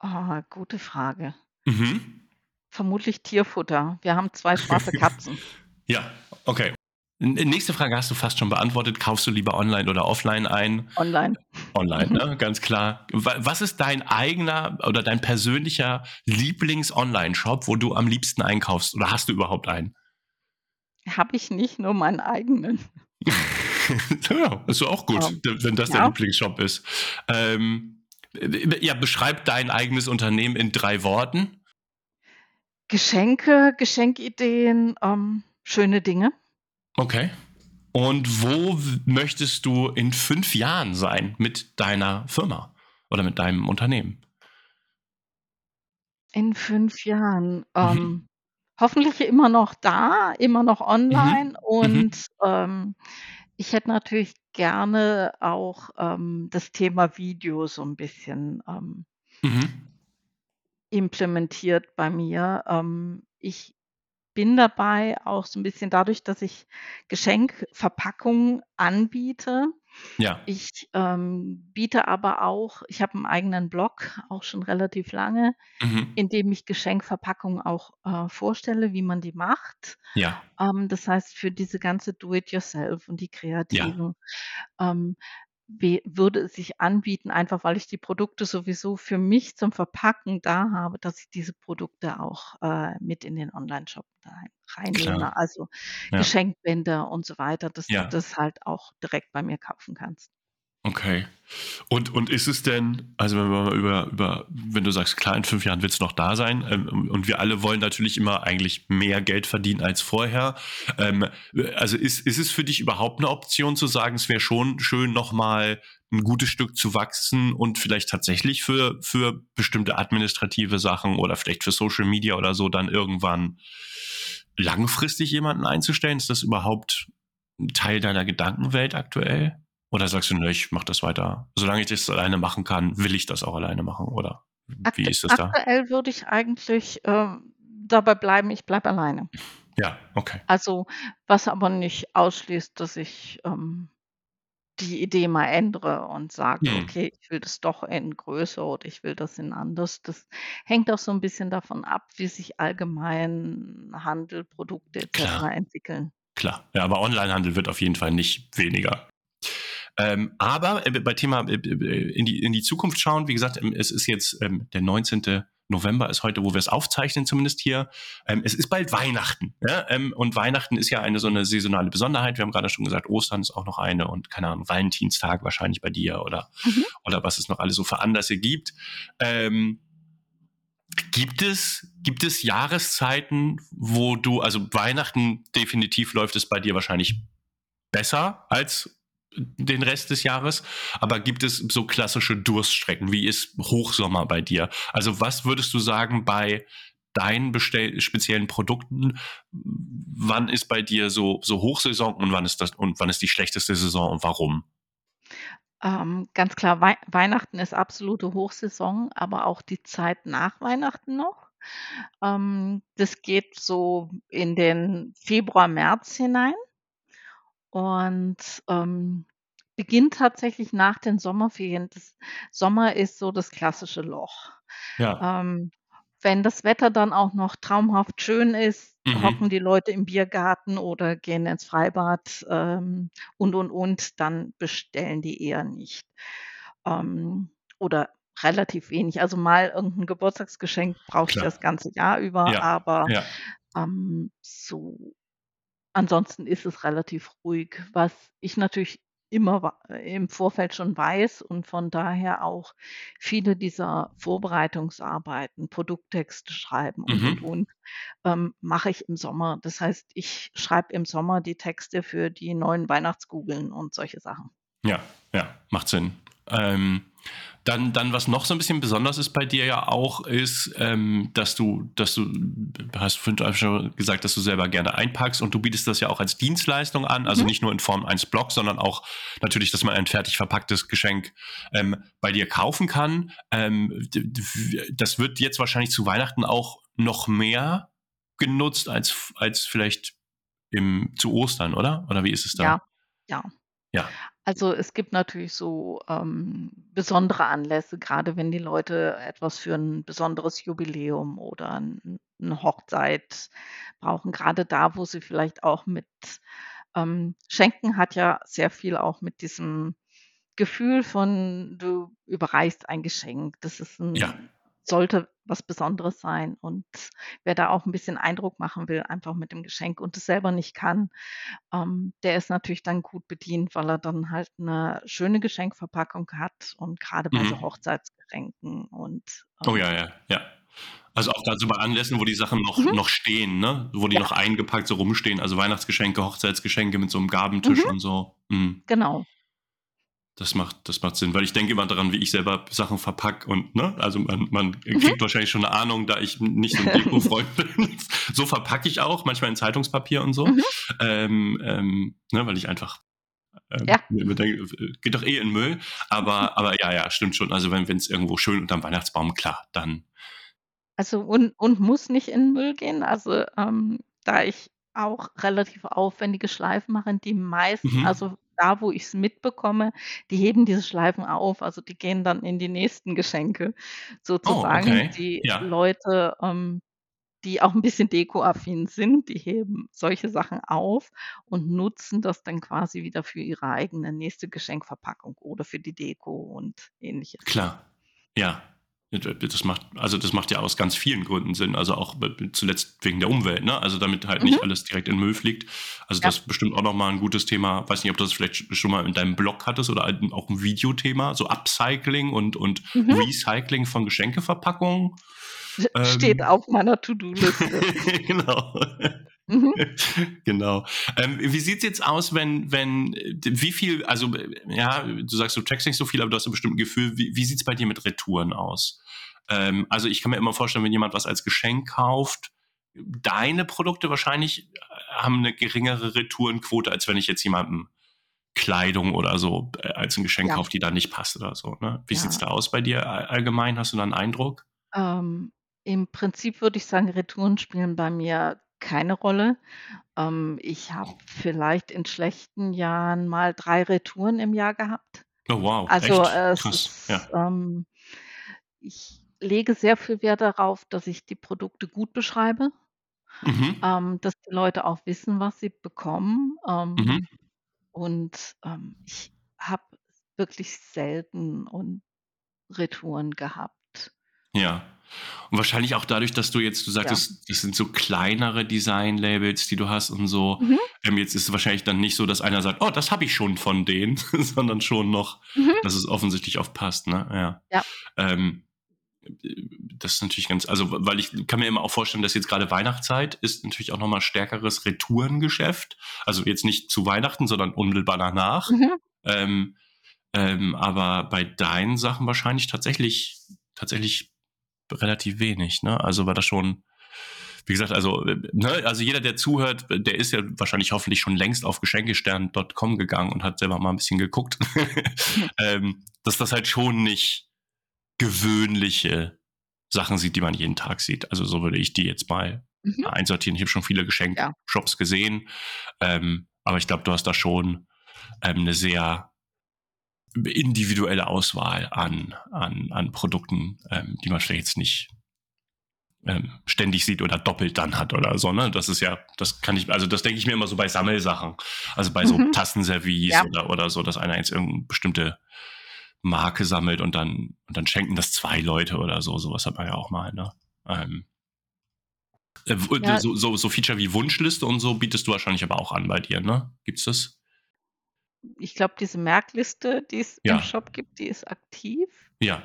Oh, gute Frage. Mhm. Vermutlich Tierfutter. Wir haben zwei schwarze *laughs* Katzen. ja, okay. Nächste Frage hast du fast schon beantwortet. Kaufst du lieber online oder offline ein? Online. Online, ne? ganz klar. Was ist dein eigener oder dein persönlicher Lieblings-Online-Shop, wo du am liebsten einkaufst? Oder hast du überhaupt einen? Habe ich nicht, nur meinen eigenen. *laughs* ja, ist auch gut, ja. wenn das ja. dein Lieblingsshop ist. Ähm, ja, beschreib dein eigenes Unternehmen in drei Worten. Geschenke, Geschenkideen, ähm, schöne Dinge. Okay. Und wo möchtest du in fünf Jahren sein mit deiner Firma oder mit deinem Unternehmen? In fünf Jahren. Ähm, mhm hoffentlich immer noch da, immer noch mhm. online mhm. und, ähm, ich hätte natürlich gerne auch, ähm, das Thema Video so ein bisschen, ähm Mhm. implementiert bei mir. Ähm, ich bin dabei auch so ein bisschen dadurch, dass ich Geschenkverpackungen anbiete. Ja. Ich, ähm, biete aber auch ich habe einen eigenen Blog, auch schon relativ lange, Mhm. in dem ich Geschenkverpackungen auch, äh, vorstelle, wie man die macht. Ja. Ähm, das heißt, für diese ganze Do-it-yourself und die Ja. Kreativen, ähm, würde es sich anbieten, einfach weil ich die Produkte sowieso für mich zum Verpacken da habe, dass ich diese Produkte auch äh, mit in den Online-Shop reinnehme. Klar. Also ja. Geschenkbänder und so weiter, dass ja. du das halt auch direkt bei mir kaufen kannst. Okay. Und, und ist es denn, also wenn wir mal über, über, wenn du sagst, klar, in fünf Jahren wird es noch da sein, ähm, und wir alle wollen natürlich immer eigentlich mehr Geld verdienen als vorher. Ähm, also ist, ist es für dich überhaupt eine Option zu sagen, es wäre schon schön, nochmal ein gutes Stück zu wachsen und vielleicht tatsächlich für, für bestimmte administrative Sachen oder vielleicht für Social Media oder so dann irgendwann langfristig jemanden einzustellen? Ist das überhaupt Teil deiner Gedankenwelt aktuell? Oder sagst du, ne, ich mache das weiter? Solange ich das alleine machen kann, will ich das auch alleine machen? Oder wie ist es da? Aktuell würde ich eigentlich äh, dabei bleiben, ich bleibe alleine. Ja, okay. Also, was aber nicht ausschließt, dass ich ähm, die Idee mal ändere und sage, hm. okay, ich will das doch in Größe oder ich will das in anders. Das hängt auch so ein bisschen davon ab, wie sich allgemein Handel, Produkte etc. Klar. entwickeln. Klar, ja, aber Onlinehandel wird auf jeden Fall nicht weniger. Ähm, aber äh, bei Thema äh, äh, in, die, in die Zukunft schauen, wie gesagt, ähm, es ist jetzt ähm, der 19. November ist heute, wo wir es aufzeichnen, zumindest hier. Ähm, es ist bald Weihnachten. Ja? Ähm, und Weihnachten ist ja eine so eine saisonale Besonderheit. Wir haben gerade schon gesagt, Ostern ist auch noch eine und keine Ahnung, Valentinstag wahrscheinlich bei dir oder, mhm. oder was es noch alles so für Anlässe gibt. Ähm, Gibt es, gibt es Jahreszeiten, wo du, also Weihnachten definitiv läuft es bei dir wahrscheinlich besser als den Rest des Jahres, aber gibt es so klassische Durststrecken? Wie ist Hochsommer bei dir? Also was würdest du sagen bei deinen speziellen Produkten? Wann ist bei dir so, so Hochsaison und wann ist das und wann ist die schlechteste Saison und warum? Ähm, ganz klar, Wei Weihnachten ist absolute Hochsaison, aber auch die Zeit nach Weihnachten noch. Ähm, das geht so in den Februar, März hinein und, ähm, beginnt tatsächlich nach den Sommerferien. Das Sommer ist so das klassische Loch. Ja. Ähm, wenn das Wetter dann auch noch traumhaft schön ist, mhm. hocken die Leute im Biergarten oder gehen ins Freibad ähm, und, und, und, dann bestellen die eher nicht. Ähm, oder relativ wenig. Also mal irgendein Geburtstagsgeschenk brauche ich das ganze Jahr über, ja. aber ja. Ähm, so ansonsten ist es relativ ruhig. Was ich natürlich immer im Vorfeld schon weiß und von daher auch viele dieser Vorbereitungsarbeiten, Produkttexte schreiben und, mhm. und, und, ähm, mache ich im Sommer. Das heißt, ich schreibe im Sommer die Texte für die neuen Weihnachtskugeln und solche Sachen. Ja, ja, macht Sinn. Ähm, dann, dann, was noch so ein bisschen besonders ist bei dir ja auch, ist, ähm, dass du, dass du, hast vorhin schon gesagt, dass du selber gerne einpackst und du bietest das ja auch als Dienstleistung an, also mhm. nicht nur in Form eines Blogs, sondern auch natürlich, dass man ein fertig verpacktes Geschenk ähm, bei dir kaufen kann. Ähm, das wird jetzt wahrscheinlich zu Weihnachten auch noch mehr genutzt als, als vielleicht im, zu Ostern, oder? Oder wie ist es da? Ja, ja. Ja. Also, es gibt natürlich so, ähm, besondere Anlässe, gerade wenn die Leute etwas für ein besonderes Jubiläum oder 'n 'ne Hochzeit brauchen. Gerade da, wo sie vielleicht auch mit ähm, Schenken hat ja sehr viel auch mit diesem Gefühl von, du überreichst ein Geschenk. Das ist ein Ja sollte was Besonderes sein. Und wer da auch ein bisschen Eindruck machen will, einfach mit dem Geschenk und es selber nicht kann, ähm, der ist natürlich dann gut bedient, weil er dann halt eine schöne Geschenkverpackung hat und gerade bei so mhm. Hochzeitsgeschenken und, Oh ja, ähm ja, ja. Also auch dazu bei Anlässen, wo die Sachen noch Mhm. noch stehen, ne? Wo die Ja. noch eingepackt so rumstehen, also Weihnachtsgeschenke, Hochzeitsgeschenke mit so einem Gabentisch Mhm. und so. Mhm. Genau. Das macht, das macht Sinn, weil ich denke immer daran, wie ich selber Sachen verpacke und, ne, also man, man Mhm. kriegt wahrscheinlich schon eine Ahnung, da ich nicht so ein Deko-Freund *laughs* bin. So verpacke ich auch, manchmal in Zeitungspapier und so, Mhm. ähm, ähm, ne, weil ich einfach ähm, Ja. denke, geht doch eh in Müll, aber, *laughs* aber ja, ja, stimmt schon. Also wenn es irgendwo schön unterm Weihnachtsbaum, klar, dann. Also und und muss nicht in Müll gehen. Also, ähm, da ich auch relativ aufwendige Schleifen mache, die meisten Mhm. also da, wo ich es mitbekomme, die heben diese Schleifen auf, also die gehen dann in die nächsten Geschenke Oh, sozusagen. okay. Die Ja. Leute, ähm, die auch ein bisschen dekoaffin sind, die heben solche Sachen auf und nutzen das dann quasi wieder für ihre eigene nächste Geschenkverpackung oder für die Deko und Ähnliches. Klar. Ja. Das macht, also das macht ja aus ganz vielen Gründen Sinn. Also auch zuletzt wegen der Umwelt, ne? Also damit halt nicht Mhm. alles direkt in Müll fliegt. Also Ja. das ist bestimmt auch nochmal ein gutes Thema. Weiß nicht, ob du das vielleicht schon mal in deinem Blog hattest oder auch ein Videothema, so Upcycling und, und Mhm. Recycling von Geschenkeverpackungen. Steht Ähm, auf meiner To-do-Liste. *laughs* genau. *laughs* Genau. Ähm, wie sieht's jetzt aus, wenn, wenn, wie viel, also, ja, du sagst, du trackst nicht so viel, aber du hast ein bestimmtes Gefühl. Wie, wie sieht's bei dir mit Retouren aus? Ähm, also, ich kann mir immer vorstellen, wenn jemand was als Geschenk kauft, deine Produkte wahrscheinlich haben eine geringere Retourenquote, als wenn ich jetzt jemandem Kleidung oder so äh, als ein Geschenk Ja. kaufe, die da nicht passt oder so. Ne? Wie sieht's Ja. da aus bei dir all- allgemein? Hast du da einen Eindruck? Ähm, im Prinzip würde ich sagen, Retouren spielen bei mir keine Rolle. Ähm, ich habe vielleicht in schlechten Jahren mal 3 Retouren im Jahr gehabt. Oh wow, Also, echt? es Krass. ist, Ja. ähm ich lege sehr viel Wert darauf, dass ich die Produkte gut beschreibe, Mhm. ähm, dass die Leute auch wissen, was sie bekommen. Mhm. Ähm, und, ähm, ich habe wirklich selten und Retouren gehabt. Ja. Und wahrscheinlich auch dadurch, dass du jetzt, du sagtest, ja. das sind so kleinere Design-Labels, die du hast und so. Mhm. Ähm, jetzt ist es wahrscheinlich dann nicht so, dass einer sagt, oh, das habe ich schon von denen, *laughs* sondern schon noch, mhm. dass es offensichtlich oft passt, ne? Ja. ja. Ähm, das ist natürlich ganz, also weil ich kann mir immer auch vorstellen, dass jetzt gerade Weihnachtszeit ist natürlich auch nochmal stärkeres Retourengeschäft. Also jetzt nicht zu Weihnachten, sondern unmittelbar danach. Mhm. Ähm, ähm, aber bei deinen Sachen wahrscheinlich tatsächlich, tatsächlich relativ wenig, ne? Also war das schon, wie gesagt, also, ne, also jeder, der zuhört, der ist ja wahrscheinlich hoffentlich schon längst auf geschenkestern.com gegangen und hat selber mal ein bisschen geguckt, *laughs* ähm, dass das halt schon nicht gewöhnliche Sachen sieht, die man jeden Tag sieht. Also so würde ich die jetzt mal mhm. einsortieren. Ich habe schon viele Geschenkshops ja. gesehen, ähm, aber ich glaube, du hast da schon ähm, eine sehr individuelle Auswahl an, an, an Produkten, ähm, die man vielleicht jetzt nicht ähm, ständig sieht oder doppelt dann hat oder so, ne? Das ist ja, das kann ich, also das denke ich mir immer so bei Sammelsachen, also bei so mhm. Tassenservice ja. oder, oder so, dass einer jetzt irgendeine bestimmte Marke sammelt und dann, und dann schenken das zwei Leute oder so, sowas hat man ja auch mal, ne? Ähm, äh, ja. so, so, so Feature wie Wunschliste und so bietest du wahrscheinlich aber auch an bei dir, ne? Gibt's das? Ich glaube, diese Merkliste, die es ja. im Shop gibt, die ist aktiv. Ja.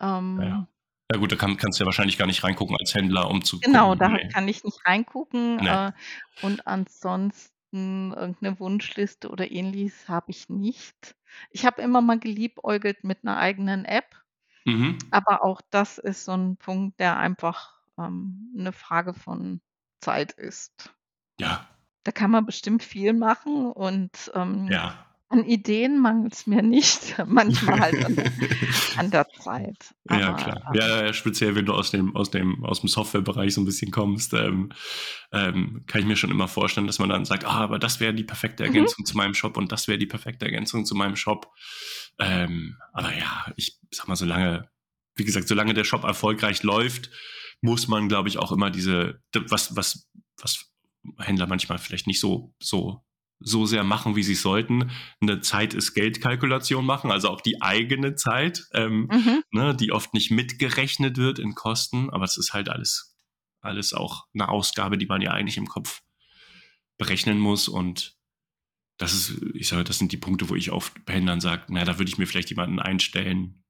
Ähm, ja. ja. gut, da kann, kannst du ja wahrscheinlich gar nicht reingucken als Händler, um zu Genau, gucken. da nee. kann ich nicht reingucken. Nee. Äh, und ansonsten irgendeine Wunschliste oder ähnliches habe ich nicht. Ich habe immer mal geliebäugelt mit einer eigenen App. Mhm. Aber auch das ist so ein Punkt, der einfach ähm, eine Frage von Zeit ist. Ja, da kann man bestimmt viel machen und ähm, ja. an Ideen mangelt es mir nicht. *laughs* Manchmal halt an, *laughs* an der Zeit. Aber, ja, klar. Ja, ja, speziell wenn du aus dem, aus dem, aus dem Softwarebereich so ein bisschen kommst, ähm, ähm, kann ich mir schon immer vorstellen, dass man dann sagt, ah, aber das wäre die perfekte mhm. Ergänzung mhm. zu meinem Shop und das wäre die perfekte Ergänzung zu meinem Shop. Ähm, aber ja, ich sag mal, solange, wie gesagt, solange der Shop erfolgreich läuft, muss man, glaube ich, auch immer diese, was, was, was Händler manchmal vielleicht nicht so, so, so sehr machen, wie sie sollten. Eine Zeit ist Geldkalkulation machen, also auch die eigene Zeit, ähm, mhm. ne, die oft nicht mitgerechnet wird in Kosten, aber es ist halt alles, alles auch eine Ausgabe, die man ja eigentlich im Kopf berechnen muss und das ist, ich sage, das sind die Punkte, wo ich oft bei Händlern sage, na, da würde ich mir vielleicht jemanden einstellen,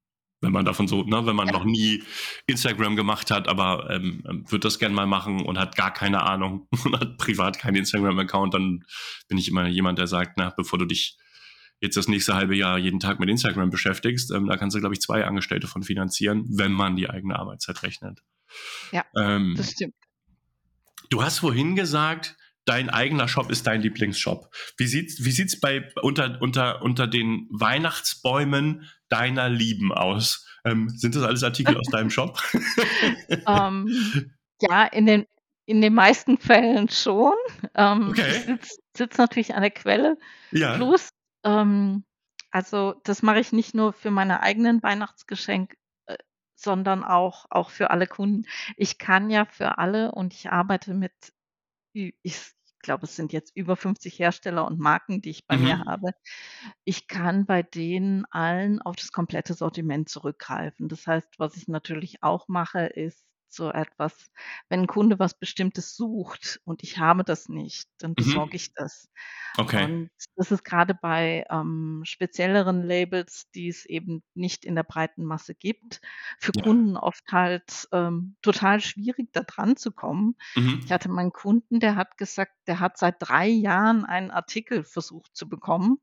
wenn man davon so, ne, wenn man ja. noch nie Instagram gemacht hat, aber ähm, ähm wird das gern mal machen und hat gar keine Ahnung *laughs* und hat privat keinen Instagram-Account, dann bin ich immer jemand, der sagt, na, bevor du dich jetzt das nächste halbe Jahr jeden Tag mit Instagram beschäftigst, ähm, da kannst du, glaube ich, zwei Angestellte von finanzieren, wenn man die eigene Arbeitszeit rechnet. Ja, ähm, das stimmt. Du hast vorhin gesagt, dein eigener Shop ist dein Lieblingsshop. Wie sieht's, wie sieht's bei unter, unter, unter den Weihnachtsbäumen deiner Lieben aus? Ähm, sind das alles Artikel aus deinem Shop? um, *laughs* ähm, ja, in den, in den meisten Fällen schon. Ähm, okay. Ich sitze sitz natürlich an der Quelle. Ja. Plus, ähm, also das mache ich nicht nur für meine eigenen Weihnachtsgeschenke, äh, sondern auch, auch für alle Kunden. Ich kann ja für alle und ich arbeite mit ich glaube, es sind jetzt über 50 Hersteller und Marken, die ich bei mhm. mir habe. Ich kann bei denen allen auf das komplette Sortiment zurückgreifen. Das heißt, was ich natürlich auch mache, ist so etwas, wenn ein Kunde was Bestimmtes sucht und ich habe das nicht, dann mhm. besorge mhm. ich das. Okay. Und das ist gerade bei ähm, spezielleren Labels, die es eben nicht in der breiten Masse gibt, für ja. Kunden oft halt ähm, total schwierig, da dran zu kommen. Mhm. Ich hatte meinen Kunden, der hat gesagt, der hat seit drei Jahren einen Artikel versucht zu bekommen.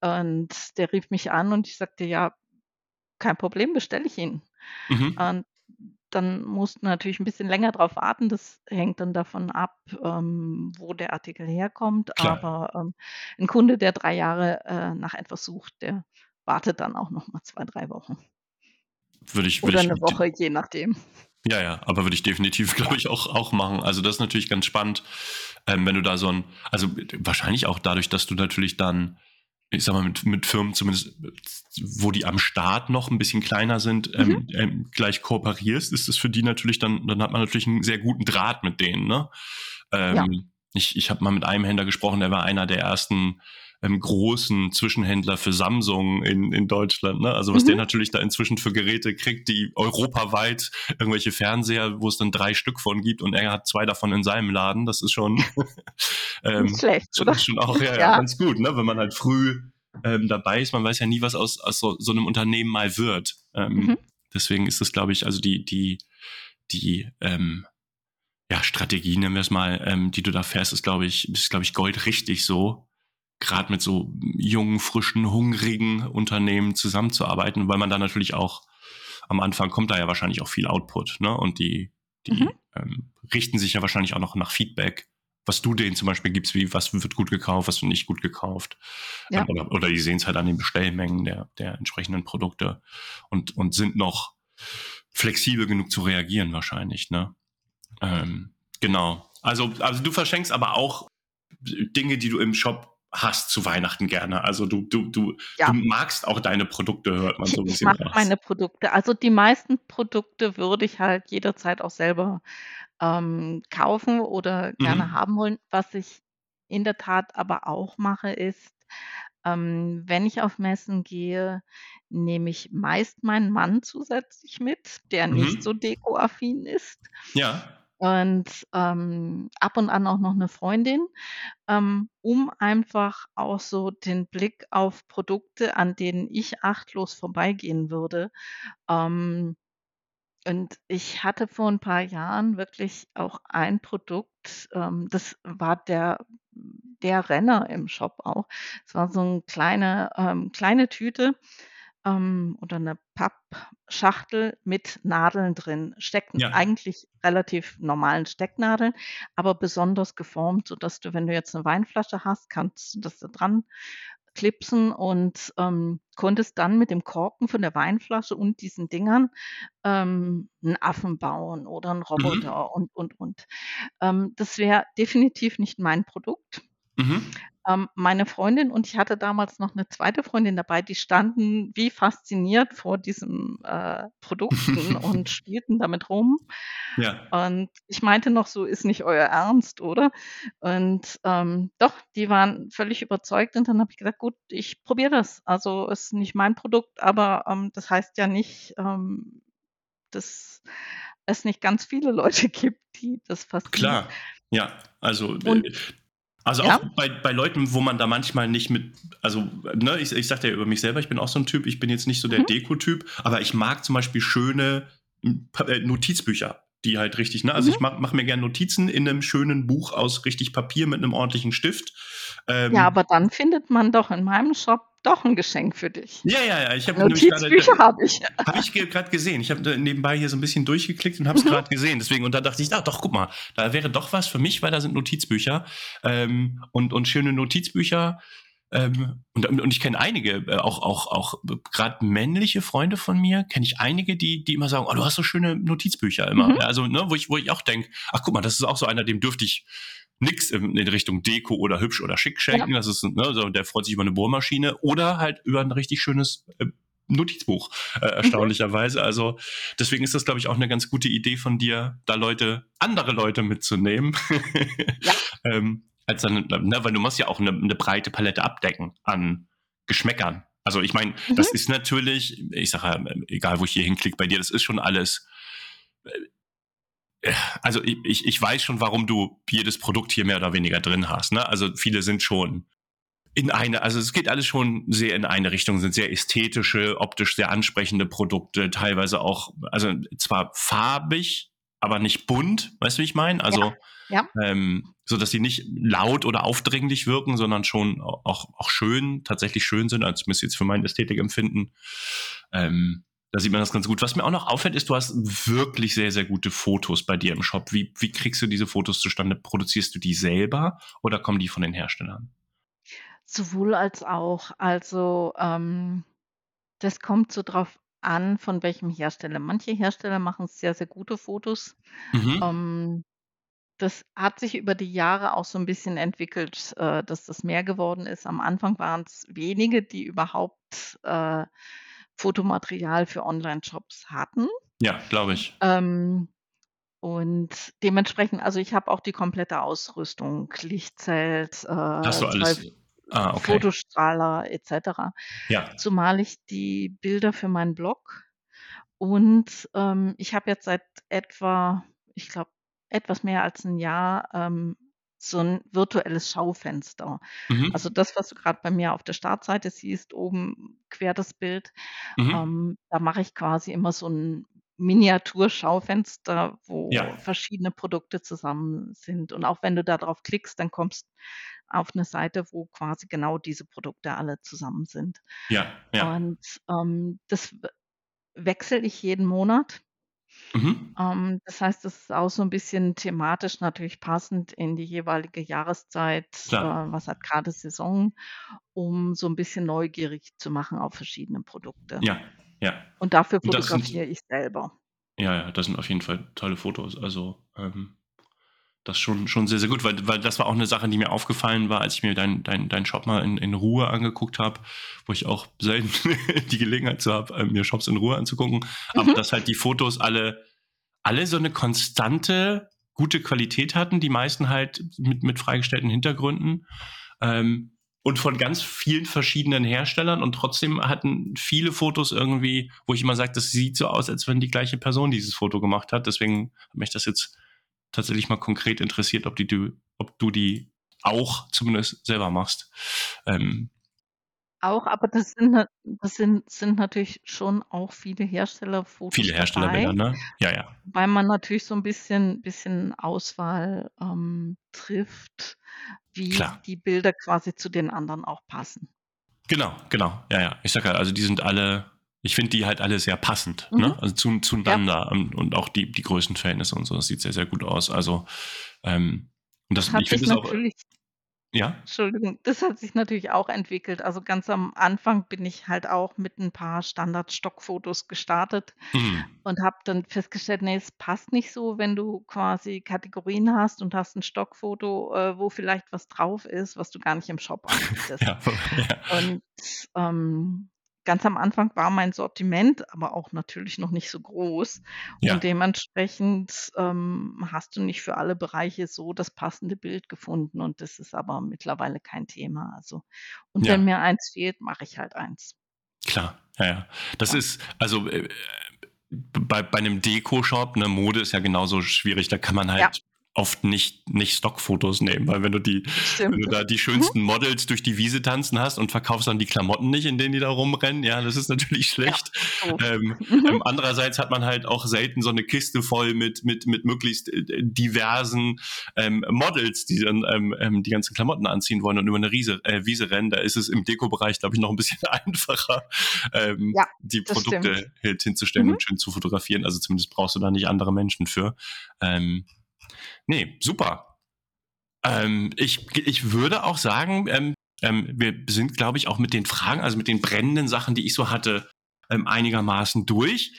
Und der rief mich an und ich sagte, ja, kein Problem, bestelle ich ihn. Mhm. Und dann musst du natürlich ein bisschen länger drauf warten. Das hängt dann davon ab, ähm, wo der Artikel herkommt. Klar. Aber ähm, ein Kunde, der drei Jahre äh, nach etwas sucht, der wartet dann auch noch mal zwei, drei Wochen. Würde ich, würde Oder eine Woche, je nachdem. Ja, ja, aber würde ich definitiv, *laughs* glaube ich, auch, auch machen. Also das ist natürlich ganz spannend, ähm, wenn du da so ein, also wahrscheinlich auch dadurch, dass du natürlich dann ich sag mal, mit, mit Firmen zumindest, wo die am Start noch ein bisschen kleiner sind, ähm, mhm. ähm, gleich kooperierst, ist das für die natürlich dann, dann hat man natürlich einen sehr guten Draht mit denen. Ne? Ähm, ja. Ich, ich habe mal mit einem Händler gesprochen, der war einer der ersten ähm, großen Zwischenhändler für Samsung in, in Deutschland. Ne? Also was mhm. der natürlich da inzwischen für Geräte kriegt, die europaweit irgendwelche Fernseher, wo es dann drei Stück von gibt und er hat zwei davon in seinem Laden. Das ist schon, *laughs* ähm, schlecht, oder? schon auch ja, ja. ja, ganz gut, ne? wenn man halt früh ähm, dabei ist. Man weiß ja nie, was aus, aus so, so einem Unternehmen mal wird. Ähm, mhm. Deswegen ist das, glaube ich, also die, die, die ähm, ja, Strategie, nennen wir es mal, ähm, die du da fährst, ist, glaube ich, ist, glaube ich, goldrichtig so, gerade mit so jungen, frischen, hungrigen Unternehmen zusammenzuarbeiten, weil man da natürlich auch am Anfang kommt da ja wahrscheinlich auch viel Output, ne? Und die, die mhm. ähm, richten sich ja wahrscheinlich auch noch nach Feedback, was du denen zum Beispiel gibst, wie was wird gut gekauft, was wird nicht gut gekauft. Ja. Ähm, oder, oder die sehen es halt an den Bestellmengen der, der entsprechenden Produkte und, und sind noch flexibel genug zu reagieren wahrscheinlich, ne? Ähm, genau. Also, also du verschenkst aber auch Dinge, die du im Shop hast zu Weihnachten gerne. Also du, du, du, ja. du magst auch deine Produkte, hört man so ein bisschen. Ich mag raus. meine Produkte. Also die meisten Produkte würde ich halt jederzeit auch selber ähm, kaufen oder gerne mhm. haben wollen. Was ich in der Tat aber auch mache, ist, ähm, wenn ich auf Messen gehe, nehme ich meist meinen Mann zusätzlich mit, der mhm. nicht so dekoaffin ist. Ja und ähm, ab und an auch noch eine Freundin, ähm, um einfach auch so den Blick auf Produkte, an denen ich achtlos vorbeigehen würde. Ähm, und ich hatte vor ein paar Jahren wirklich auch ein Produkt, ähm, das war der der Renner im Shop auch. Es war so 'n kleine ähm, kleine Tüte ähm, oder eine Pappschachtel mit Nadeln drin. Stecken Ja. eigentlich relativ normalen Stecknadeln, aber besonders geformt, sodass du, wenn du jetzt eine Weinflasche hast, kannst du das da dran klipsen und, ähm, konntest dann mit dem Korken von der Weinflasche und diesen Dingern, ähm, 'n Affen bauen oder einen Mhm. Roboter und, und, und. Ähm, das wäre definitiv nicht mein Produkt. Mhm. Ähm, meine Freundin und ich hatte damals noch eine zweite Freundin dabei, die standen wie fasziniert vor diesem, äh, Produkten *laughs* und spielten damit rum. Ja. Und ich meinte noch so: „Ist nicht euer Ernst, oder?“ Und, ähm, doch, die waren völlig überzeugt und dann habe ich gesagt: „Gut, ich probiere das. Also, ist nicht mein Produkt, aber, ähm, das heißt ja nicht, ähm, dass es nicht ganz viele Leute *laughs* gibt, die das fasziniert.“ Klar, ja. Also, und also ja? auch bei, bei Leuten, wo man da manchmal nicht mit, also ne, ich, ich sagte ja über mich selber, ich bin auch so ein Typ, ich bin jetzt nicht so der mhm. Deko-Typ, aber ich mag zum Beispiel schöne äh, Notizbücher, die halt richtig, ne? Also mhm. ich mache mach mir gerne Notizen in einem schönen Buch aus richtig Papier mit einem ordentlichen Stift. Ähm, ja, aber dann findet man doch in meinem Shop doch ein Geschenk für dich. Ja, ja, ja. Ich habe Notizbücher habe ich. Habe ich gerade gesehen. Ich habe nebenbei hier so ein bisschen durchgeklickt und habe es mhm. gerade gesehen. Deswegen und da dachte ich, ach, doch, guck mal, da wäre doch was für mich, weil da sind Notizbücher ähm, und und schöne Notizbücher. Ähm, und, und ich kenne einige, äh, auch auch auch gerade männliche Freunde von mir, kenne ich einige, die die immer sagen, oh, du hast so schöne Notizbücher immer. Mhm. Also ne, wo ich wo ich auch denke, ach guck mal, das ist auch so einer, dem dürfte ich nichts in, Richtung Deko oder hübsch oder schick schenken. Ja. Das ist, ne, also der freut sich über eine Bohrmaschine oder halt über ein richtig schönes äh, Notizbuch, äh, mhm. erstaunlicherweise. Mhm. Also deswegen ist das, glaube ich, auch eine ganz gute Idee von dir, da Leute, andere Leute mitzunehmen. ja. *laughs* ähm, als dann, ne, weil du musst ja auch eine, eine breite Palette abdecken an Geschmäckern. Also ich meine, mhm. das ist natürlich, ich sage ja, egal wo ich hier hinklicke bei dir, das ist schon alles äh, also ich, ich weiß schon, warum du jedes Produkt hier mehr oder weniger drin hast. Ne? Also viele sind schon in eine, also es geht alles schon sehr in eine Richtung, sind sehr ästhetische, optisch sehr ansprechende Produkte, teilweise auch, also zwar farbig, aber nicht bunt, weißt du, wie ich meine? Also ja. Ja. Ähm, so dass sie nicht laut oder aufdringlich wirken, sondern schon auch, auch schön, tatsächlich schön sind, als müsste jetzt für mein Ästhetikempfinden. Ähm, da sieht man das ganz gut. Was mir auch noch auffällt, ist, du hast wirklich sehr, sehr gute Fotos bei dir im Shop. Wie, wie kriegst du diese Fotos zustande? Produzierst du die selber oder kommen die von den Herstellern? Sowohl als auch. Also ähm, das kommt so drauf an, von welchem Hersteller. Manche Hersteller machen sehr, sehr gute Fotos. Mhm. Ähm, das hat sich über die Jahre auch so ein bisschen entwickelt, äh, dass das mehr geworden ist. Am Anfang waren es wenige, die überhaupt äh, Fotomaterial für Online-Shops hatten. Ja, glaube ich. Ähm, und dementsprechend, also ich habe auch die komplette Ausrüstung, Lichtzelt, äh, Hast du alles? Ah, okay. Fotostrahler etc. Ja. Zumal ich die Bilder für meinen Blog und, ähm, ich habe jetzt seit etwa, ich glaube, etwas mehr als ein Jahr, ähm, so ein virtuelles Schaufenster. Mhm. Also das, was du gerade bei mir auf der Startseite siehst, oben quer das Bild, Mhm. ähm, da mache ich quasi immer so ein Miniaturschaufenster, wo Ja. verschiedene Produkte zusammen sind. Und auch wenn du da drauf klickst, dann kommst auf eine Seite, wo quasi genau diese Produkte alle zusammen sind. Ja, ja. Und, ähm, das wechsle ich jeden Monat. Mhm. Ähm, das heißt, das ist auch so ein bisschen thematisch natürlich passend in die jeweilige Jahreszeit, äh, Klar. was hat grade Saison, um so ein bisschen neugierig zu machen auf verschiedene Produkte. Ja, ja. Und dafür Und das sind fotografiere ich selber. ja, ja, das sind auf jeden Fall tolle Fotos. Also, ähm, das schon schon sehr, sehr gut, weil weil das war auch eine Sache, die mir aufgefallen war, als ich mir deinen dein deinen Shop mal in in Ruhe angeguckt habe, wo ich auch selten *laughs* die Gelegenheit zu habe, äh, mir Shops in Ruhe anzugucken. Aber Mhm. dass halt die Fotos alle alle so eine konstante, gute Qualität hatten, die meisten halt mit mit freigestellten Hintergründen, ähm, und von ganz vielen verschiedenen Herstellern und trotzdem hatten viele Fotos irgendwie, wo ich immer sage, das sieht so aus, als wenn die gleiche Person dieses Foto gemacht hat. Deswegen hat mich das jetzt tatsächlich mal konkret interessiert, ob die du ob du die auch zumindest selber machst. Ähm Auch, aber das sind das sind sind natürlich schon auch viele Herstellerfotos Viele Herstellerbilder, ne? Ja, ja. weil man natürlich so 'n bisschen bisschen Auswahl, ähm, trifft, wie Klar. die Bilder quasi zu den anderen auch passen. Genau, genau. Ja, ja. Ich sage ja, also die sind alle ich finde die halt alle sehr passend, Mhm. ne? Also zu Ja. zueinander und und auch die die Größenverhältnisse und so. Das sieht sehr, sehr gut aus. Also, ähm, und das hat ich finde das auch ja? Entschuldigung, das hat sich natürlich auch entwickelt. Also, ganz am Anfang bin ich halt auch mit 'n paar Standard-Stockfotos gestartet Mhm. und habe dann festgestellt, ne, es passt nicht so, wenn du quasi Kategorien hast und hast 'n Stockfoto, äh, wo vielleicht was drauf ist, was du gar nicht im Shop *laughs* anbietest. Ja, *laughs* ja. Und, ähm, ganz am Anfang war mein Sortiment aber auch natürlich noch nicht so groß Ja. und dementsprechend, ähm, hast du nicht für alle Bereiche so das passende Bild gefunden und das ist aber mittlerweile kein Thema, also und Ja. wenn mir eins fehlt, mache ich halt eins. Klar, ja, ja. Das Ja. ist also, äh, bei bei 'nem Dekoshop, ne, Mode ist ja genauso schwierig. Da kann man halt oft nicht nicht Stockfotos nehmen, weil wenn du die wenn Stimmt. du da die Mhm. schönsten Models durch die Wiese tanzen hast und verkaufst dann die Klamotten nicht, in denen die da rumrennen, ja, das ist natürlich Ja, schlecht. so. Ähm, Mhm. ähm, andererseits hat man halt auch selten so 'ne Kiste voll mit mit mit möglichst, äh, diversen, ähm, Models, die dann, ähm, ähm, die ganzen Klamotten anziehen wollen und über 'ne Riese äh, Wiese rennen. Da ist es im Dekobereich, glaube ich, noch 'n bisschen *laughs* einfacher, ähm, Ja, die stimmt. Produkte halt hinzustellen Mhm. und schön zu fotografieren. Also, zumindest brauchst du da nicht andere Menschen für. Ähm, ne, super. Ähm, ich ich würde auch sagen, ähm, ähm, wir sind, glaube ich, auch mit den Fragen, also mit den brennenden Sachen, die ich so hatte, ähm, einigermaßen durch.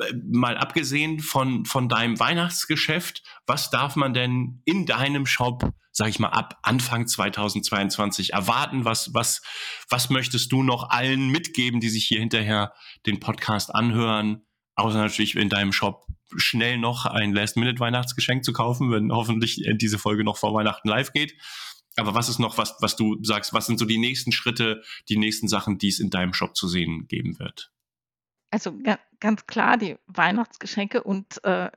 Äh, mal abgesehen von von deinem Weihnachtsgeschäft, was darf man denn in deinem Shop, sage ich mal, ab Anfang 2022 erwarten? Was was was möchtest du noch allen mitgeben, die sich hier hinterher den Podcast anhören, außer natürlich in deinem Shop schnell noch ein Last-Minute-Weihnachtsgeschenk zu kaufen, wenn hoffentlich, diese Folge noch vor Weihnachten live geht. Aber was ist noch, was was du sagst, was sind so die nächsten Schritte, die nächsten Sachen, die es in deinem Shop zu sehen geben wird? Also, ga ganz klar die Weihnachtsgeschenke und, äh,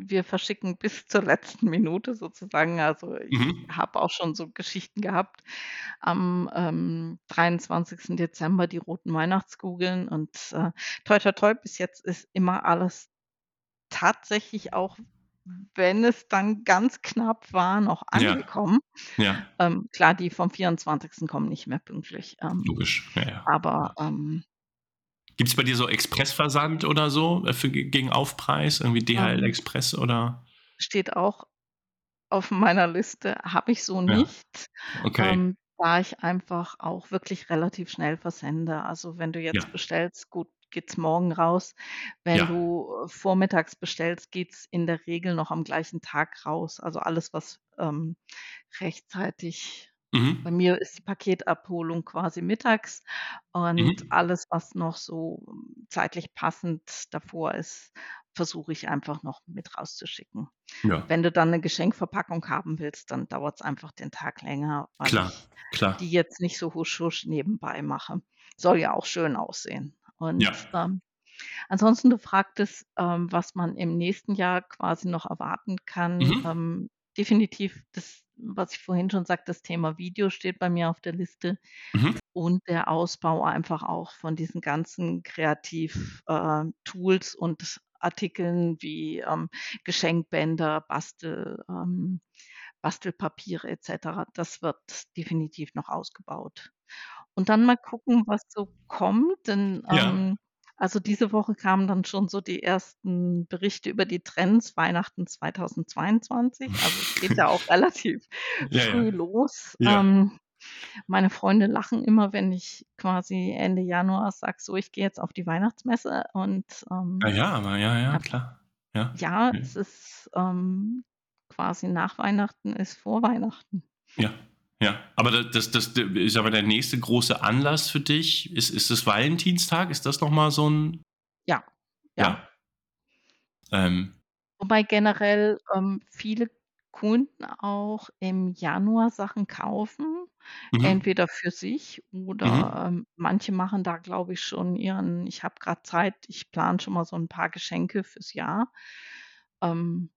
wir verschicken bis zur letzten Minute sozusagen. Also, ich Mhm. habe auch schon so Geschichten gehabt am, ähm, 23. Dezember die roten Weihnachtskugeln und, äh, toi, toi, toi, bis jetzt ist immer alles tatsächlich auch, wenn es dann ganz knapp war, noch Ja. angekommen. Ja. Ähm, klar, die vom 24. kommen nicht mehr pünktlich, ähm, Logisch, ja, ja. aber, ähm Gibt's bei dir so Expressversand oder so, äh, für ge gegen Aufpreis, irgendwie DHL Ähm Express oder? steht auch auf meiner Liste, habe ich so Ja. nicht, Okay. ähm, da ich einfach auch wirklich relativ schnell versende. Also, wenn du Ja. jetzt bestellst, gut, geht's morgen raus. Wenn Ja. du, äh, vormittags bestellst, geht's in der Regel noch am gleichen Tag raus. Also, alles, was, ähm, rechtzeitig Mhm. Bei mir ist die Paketabholung quasi mittags und Mhm. alles, was noch so zeitlich passend davor ist, versuche ich einfach noch mit rauszuschicken. Ja. Wenn du dann 'ne Geschenkverpackung haben willst, dann dauert's einfach den Tag länger, weil Klar, ich klar. die jetzt nicht so husch husch nebenbei mache. Soll ja auch schön aussehen. Und, Ja. ähm, ansonsten, du fragtest, ähm, was man im nächsten Jahr quasi noch erwarten kann. Mhm. Ähm, definitiv das, was ich vorhin schon sagte, das Thema Video steht bei mir auf der Liste Mhm. und der Ausbau einfach auch von diesen ganzen Kreativ äh, Tools und Artikeln wie, ähm, Geschenkbänder, Bastel ähm, Bastelpapiere et cetera. Das wird definitiv noch ausgebaut. Und dann mal gucken, was so kommt, denn, Ja. ähm also, diese Woche kamen dann schon so die ersten Berichte über die Trends Weihnachten 2022. Also, es geht ja auch *laughs* relativ Ja, früh ja. los. Ja. Ähm, meine Freunde lachen immer, wenn ich quasi Ende Januar sage: „So, ich gehe jetzt auf die Weihnachtsmesse“ und, ähm Ah ja, aber ja, ja, klar. Ja. ja, Ja. es ist, ähm quasi nach Weihnachten ist vor Weihnachten. Ja, ja. Aber da das das d ist aber der nächste große Anlass für dich. Ist ist das Valentinstag? Ist das noch mal so 'n Ja, ja. Ja. Ähm Wobei generell, ähm, viele Kunden auch im Januar Sachen kaufen, Mhm. entweder für sich Mhm. oder, ähm, manche machen da, glaube ich, schon ihren „Ich habe grad Zeit, ich plane schon mal so 'n paar Geschenke fürs Jahr.“ Ähm,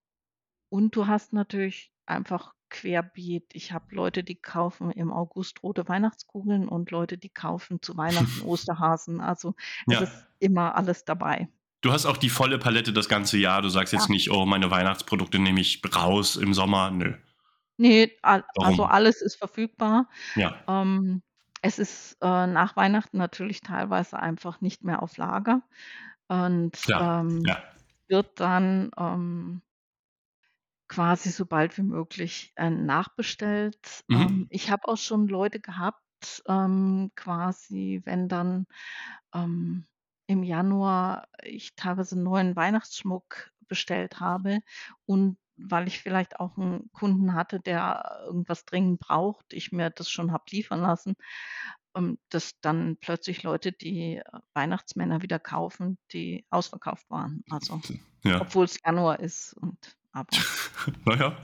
und du hast natürlich einfach querbeet ich habe Leute, die kaufen im August rote Weihnachtskugeln und Leute, die kaufen zu Weihnachten *laughs* Osterhasen. Also, es Ja. ist immer alles dabei. Du hast auch die volle Palette das ganze Jahr. Du sagst jetzt Ja. nicht: „Oh, meine Weihnachtsprodukte nehme ich raus im Sommer.“ Nö. Ne, al also, Warum? alles ist verfügbar. Ja. Ähm, es ist, äh, nach Weihnachten natürlich teilweise einfach nicht mehr auf Lager und, Klar, ähm, ja. wird dann, ähm quasi so bald wie möglich, äh, nachbestellt. Ähm, Mhm. ich habe auch schon Leute gehabt, ähm, quasi, wenn dann, ähm, im Januar ich teilweise neuen Weihnachtsschmuck bestellt habe und weil ich vielleicht auch 'n Kunden hatte, der irgendwas dringend braucht, ich mir das schon habe liefern lassen, ähm, dass dann plötzlich Leute die, äh, Weihnachtsmänner wieder kaufen, die ausverkauft waren. Also, Ja. obwohl's Januar ist und aber *laughs* Na ja,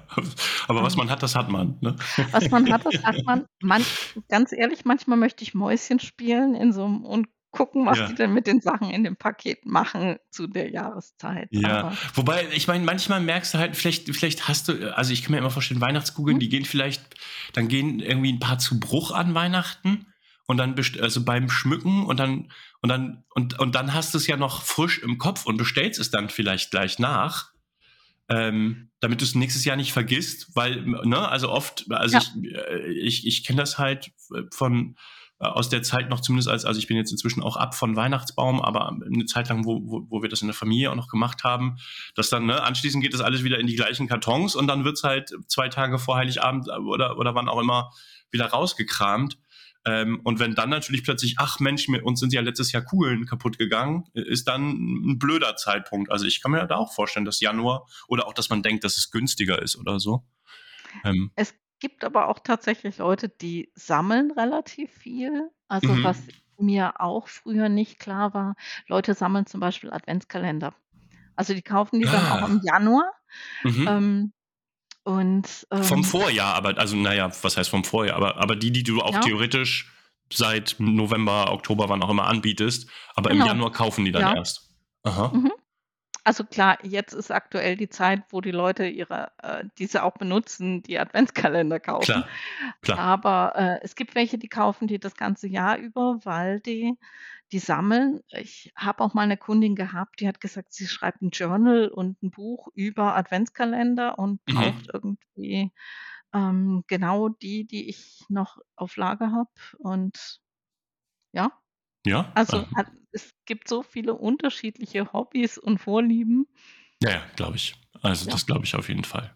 aber was man hat, das hat man, ne? Was man hat, das hat man. *laughs* Man ganz ehrlich, manchmal möchte ich Mäuschen spielen in so 'm und gucken, was die Ja. denn mit den Sachen in dem Paket machen zu der Jahreszeit, Ja, aber wobei, ich meine, manchmal merkst du halt, vielleicht vielleicht hast du also, ich kann mir immer vorstellen, Weihnachtskugeln, Mhm. die gehen vielleicht dann gehen irgendwie 'n paar zu Bruch an Weihnachten und dann also, beim Schmücken und dann und dann und und dann hast du's ja noch frisch im Kopf und bestellst es dann vielleicht gleich nach, ähm, damit du's nächstes Jahr nicht vergisst, weil, ne, also, oft also, Ja. ich äh, ich ich kenne das halt v von äh, aus der Zeit noch zumindest als also, ich bin jetzt inzwischen auch ab von Weihnachtsbaum, aber 'ne Zeit lang, wo wo wo wir das in der Familie auch noch gemacht haben, dass dann ne, anschließend geht das alles wieder in die gleichen Kartons und dann wird's halt 2 Tage vor Heiligabend oder oder wann auch immer wieder rausgekramt. Ähm, und wenn dann natürlich plötzlich: „Ach Mensch, mir uns sind ja letztes Jahr Kugeln kaputtgegangen“, i ist dann 'n blöder Zeitpunkt. Also, ich kann mir da auch vorstellen, dass Januar oder auch, dass man denkt, dass es günstiger ist oder so. Ähm Es gibt aber auch tatsächlich Leute, die sammeln relativ viel. Also, was Mhm. mir auch früher nicht klar war, Leute sammeln zum Beispiel Adventskalender. Also, die kaufen die dann auch Ah. im Januar, Mhm. ähm, und, Vom ähm Vorjahr, aber also, na ja, was heißt vom Vorjahr? Aber aber die, die du auch Ja. theoretisch seit November, Oktober, wann auch immer anbietest, aber im Genau. Januar kaufen die dann Ja. erst. Aha. Mhm. Also, klar, jetzt ist aktuell die Zeit, wo die Leute ihre äh, diese auch benutzen, die Adventskalender kaufen. Klar, klar. Aber, äh, es gibt welche, die kaufen die das ganze Jahr über, weil die die sammeln. Ich habe auch mal 'ne Kundin gehabt, die hat gesagt, sie schreibt 'n Journal und 'n Buch über Adventskalender und braucht Mhm. irgendwie, ähm, genau die, die ich noch auf Lager habe und ja. Ja, Also, ähm hat es gibt so viele unterschiedliche Hobbys und Vorlieben. Ja, ja, glaube ich. Also, Ja. das glaube ich auf jeden Fall.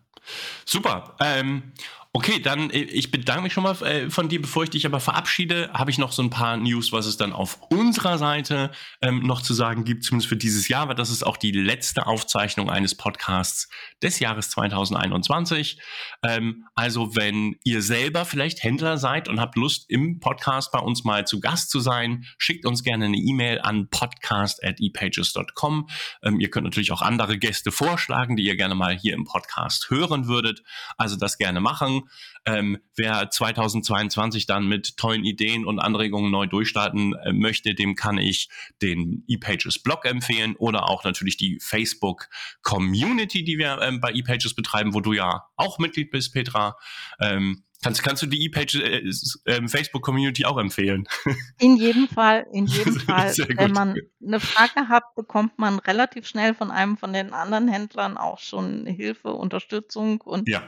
Super, ähm, Okay, dann äh, ich bedanke mich schon mal äh, von dir. Bevor ich dich aber verabschiede, habe ich noch so ein paar News, was es dann auf unserer Seite ähm, noch zu sagen gibt, zumindest für dieses Jahr, weil das ist auch die letzte Aufzeichnung eines Podcasts des Jahres 2021. Ähm, also wenn ihr selber vielleicht Händler seid und habt Lust, im Podcast bei uns mal zu Gast zu sein, schickt uns gerne eine E-Mail an podcast.epages.com. Ähm, ihr könnt natürlich auch andere Gäste vorschlagen, die ihr gerne mal hier im Podcast hören würdet. Also das gerne machen. Ähm, wer 2022 dann mit tollen Ideen und Anregungen neu durchstarten äh, möchte, dem kann ich den ePages Blog empfehlen oder auch natürlich die Facebook Community, die wir ähm, bei ePages betreiben, wo du ja auch Mitglied bist, Petra. Ähm, Kannst, kannst du die E-Page äh, äh, Facebook Community auch empfehlen? *laughs* In jedem Fall, in *laughs* jedem Fall. Wenn man eine Frage hat, bekommt man relativ schnell von einem von den anderen Händlern auch schon Hilfe, Unterstützung und ja.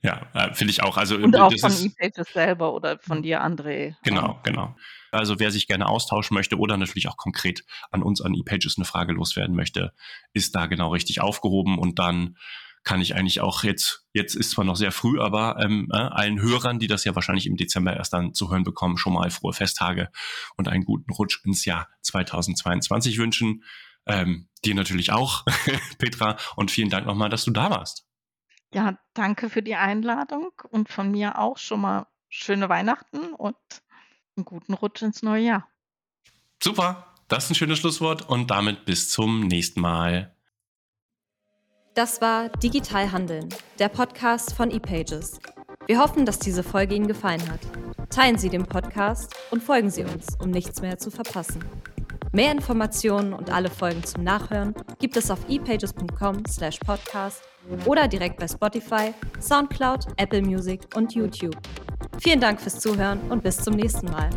Ja, äh, finde ich auch. Also, Und auch von ePages selber oder von dir, André. Genau, genau. Also wer sich gerne austauschen möchte oder natürlich auch konkret an uns, an ePages eine Frage loswerden möchte, ist da genau richtig aufgehoben und dann kann ich eigentlich auch jetzt, jetzt ist zwar noch sehr früh, aber ähm, äh, allen Hörern, die das ja wahrscheinlich im Dezember erst dann zu hören bekommen, schon mal frohe Festtage und einen guten Rutsch ins Jahr 2022 wünschen. Ähm, dir natürlich auch, *laughs* Petra, und vielen Dank nochmal, dass du da warst. Ja, danke für die Einladung und von mir auch schon mal schöne Weihnachten und einen guten Rutsch ins neue Jahr. Super, das ist ein schönes Schlusswort und damit bis zum nächsten Mal. Das war Digital Handeln, der Podcast von ePages. Wir hoffen, dass diese Folge Ihnen gefallen hat. Teilen Sie den Podcast und folgen Sie uns, um nichts mehr zu verpassen. Mehr Informationen und alle Folgen zum Nachhören gibt es auf epages.com/podcast oder direkt bei Spotify, SoundCloud, Apple Music und YouTube. Vielen Dank fürs Zuhören und bis zum nächsten Mal.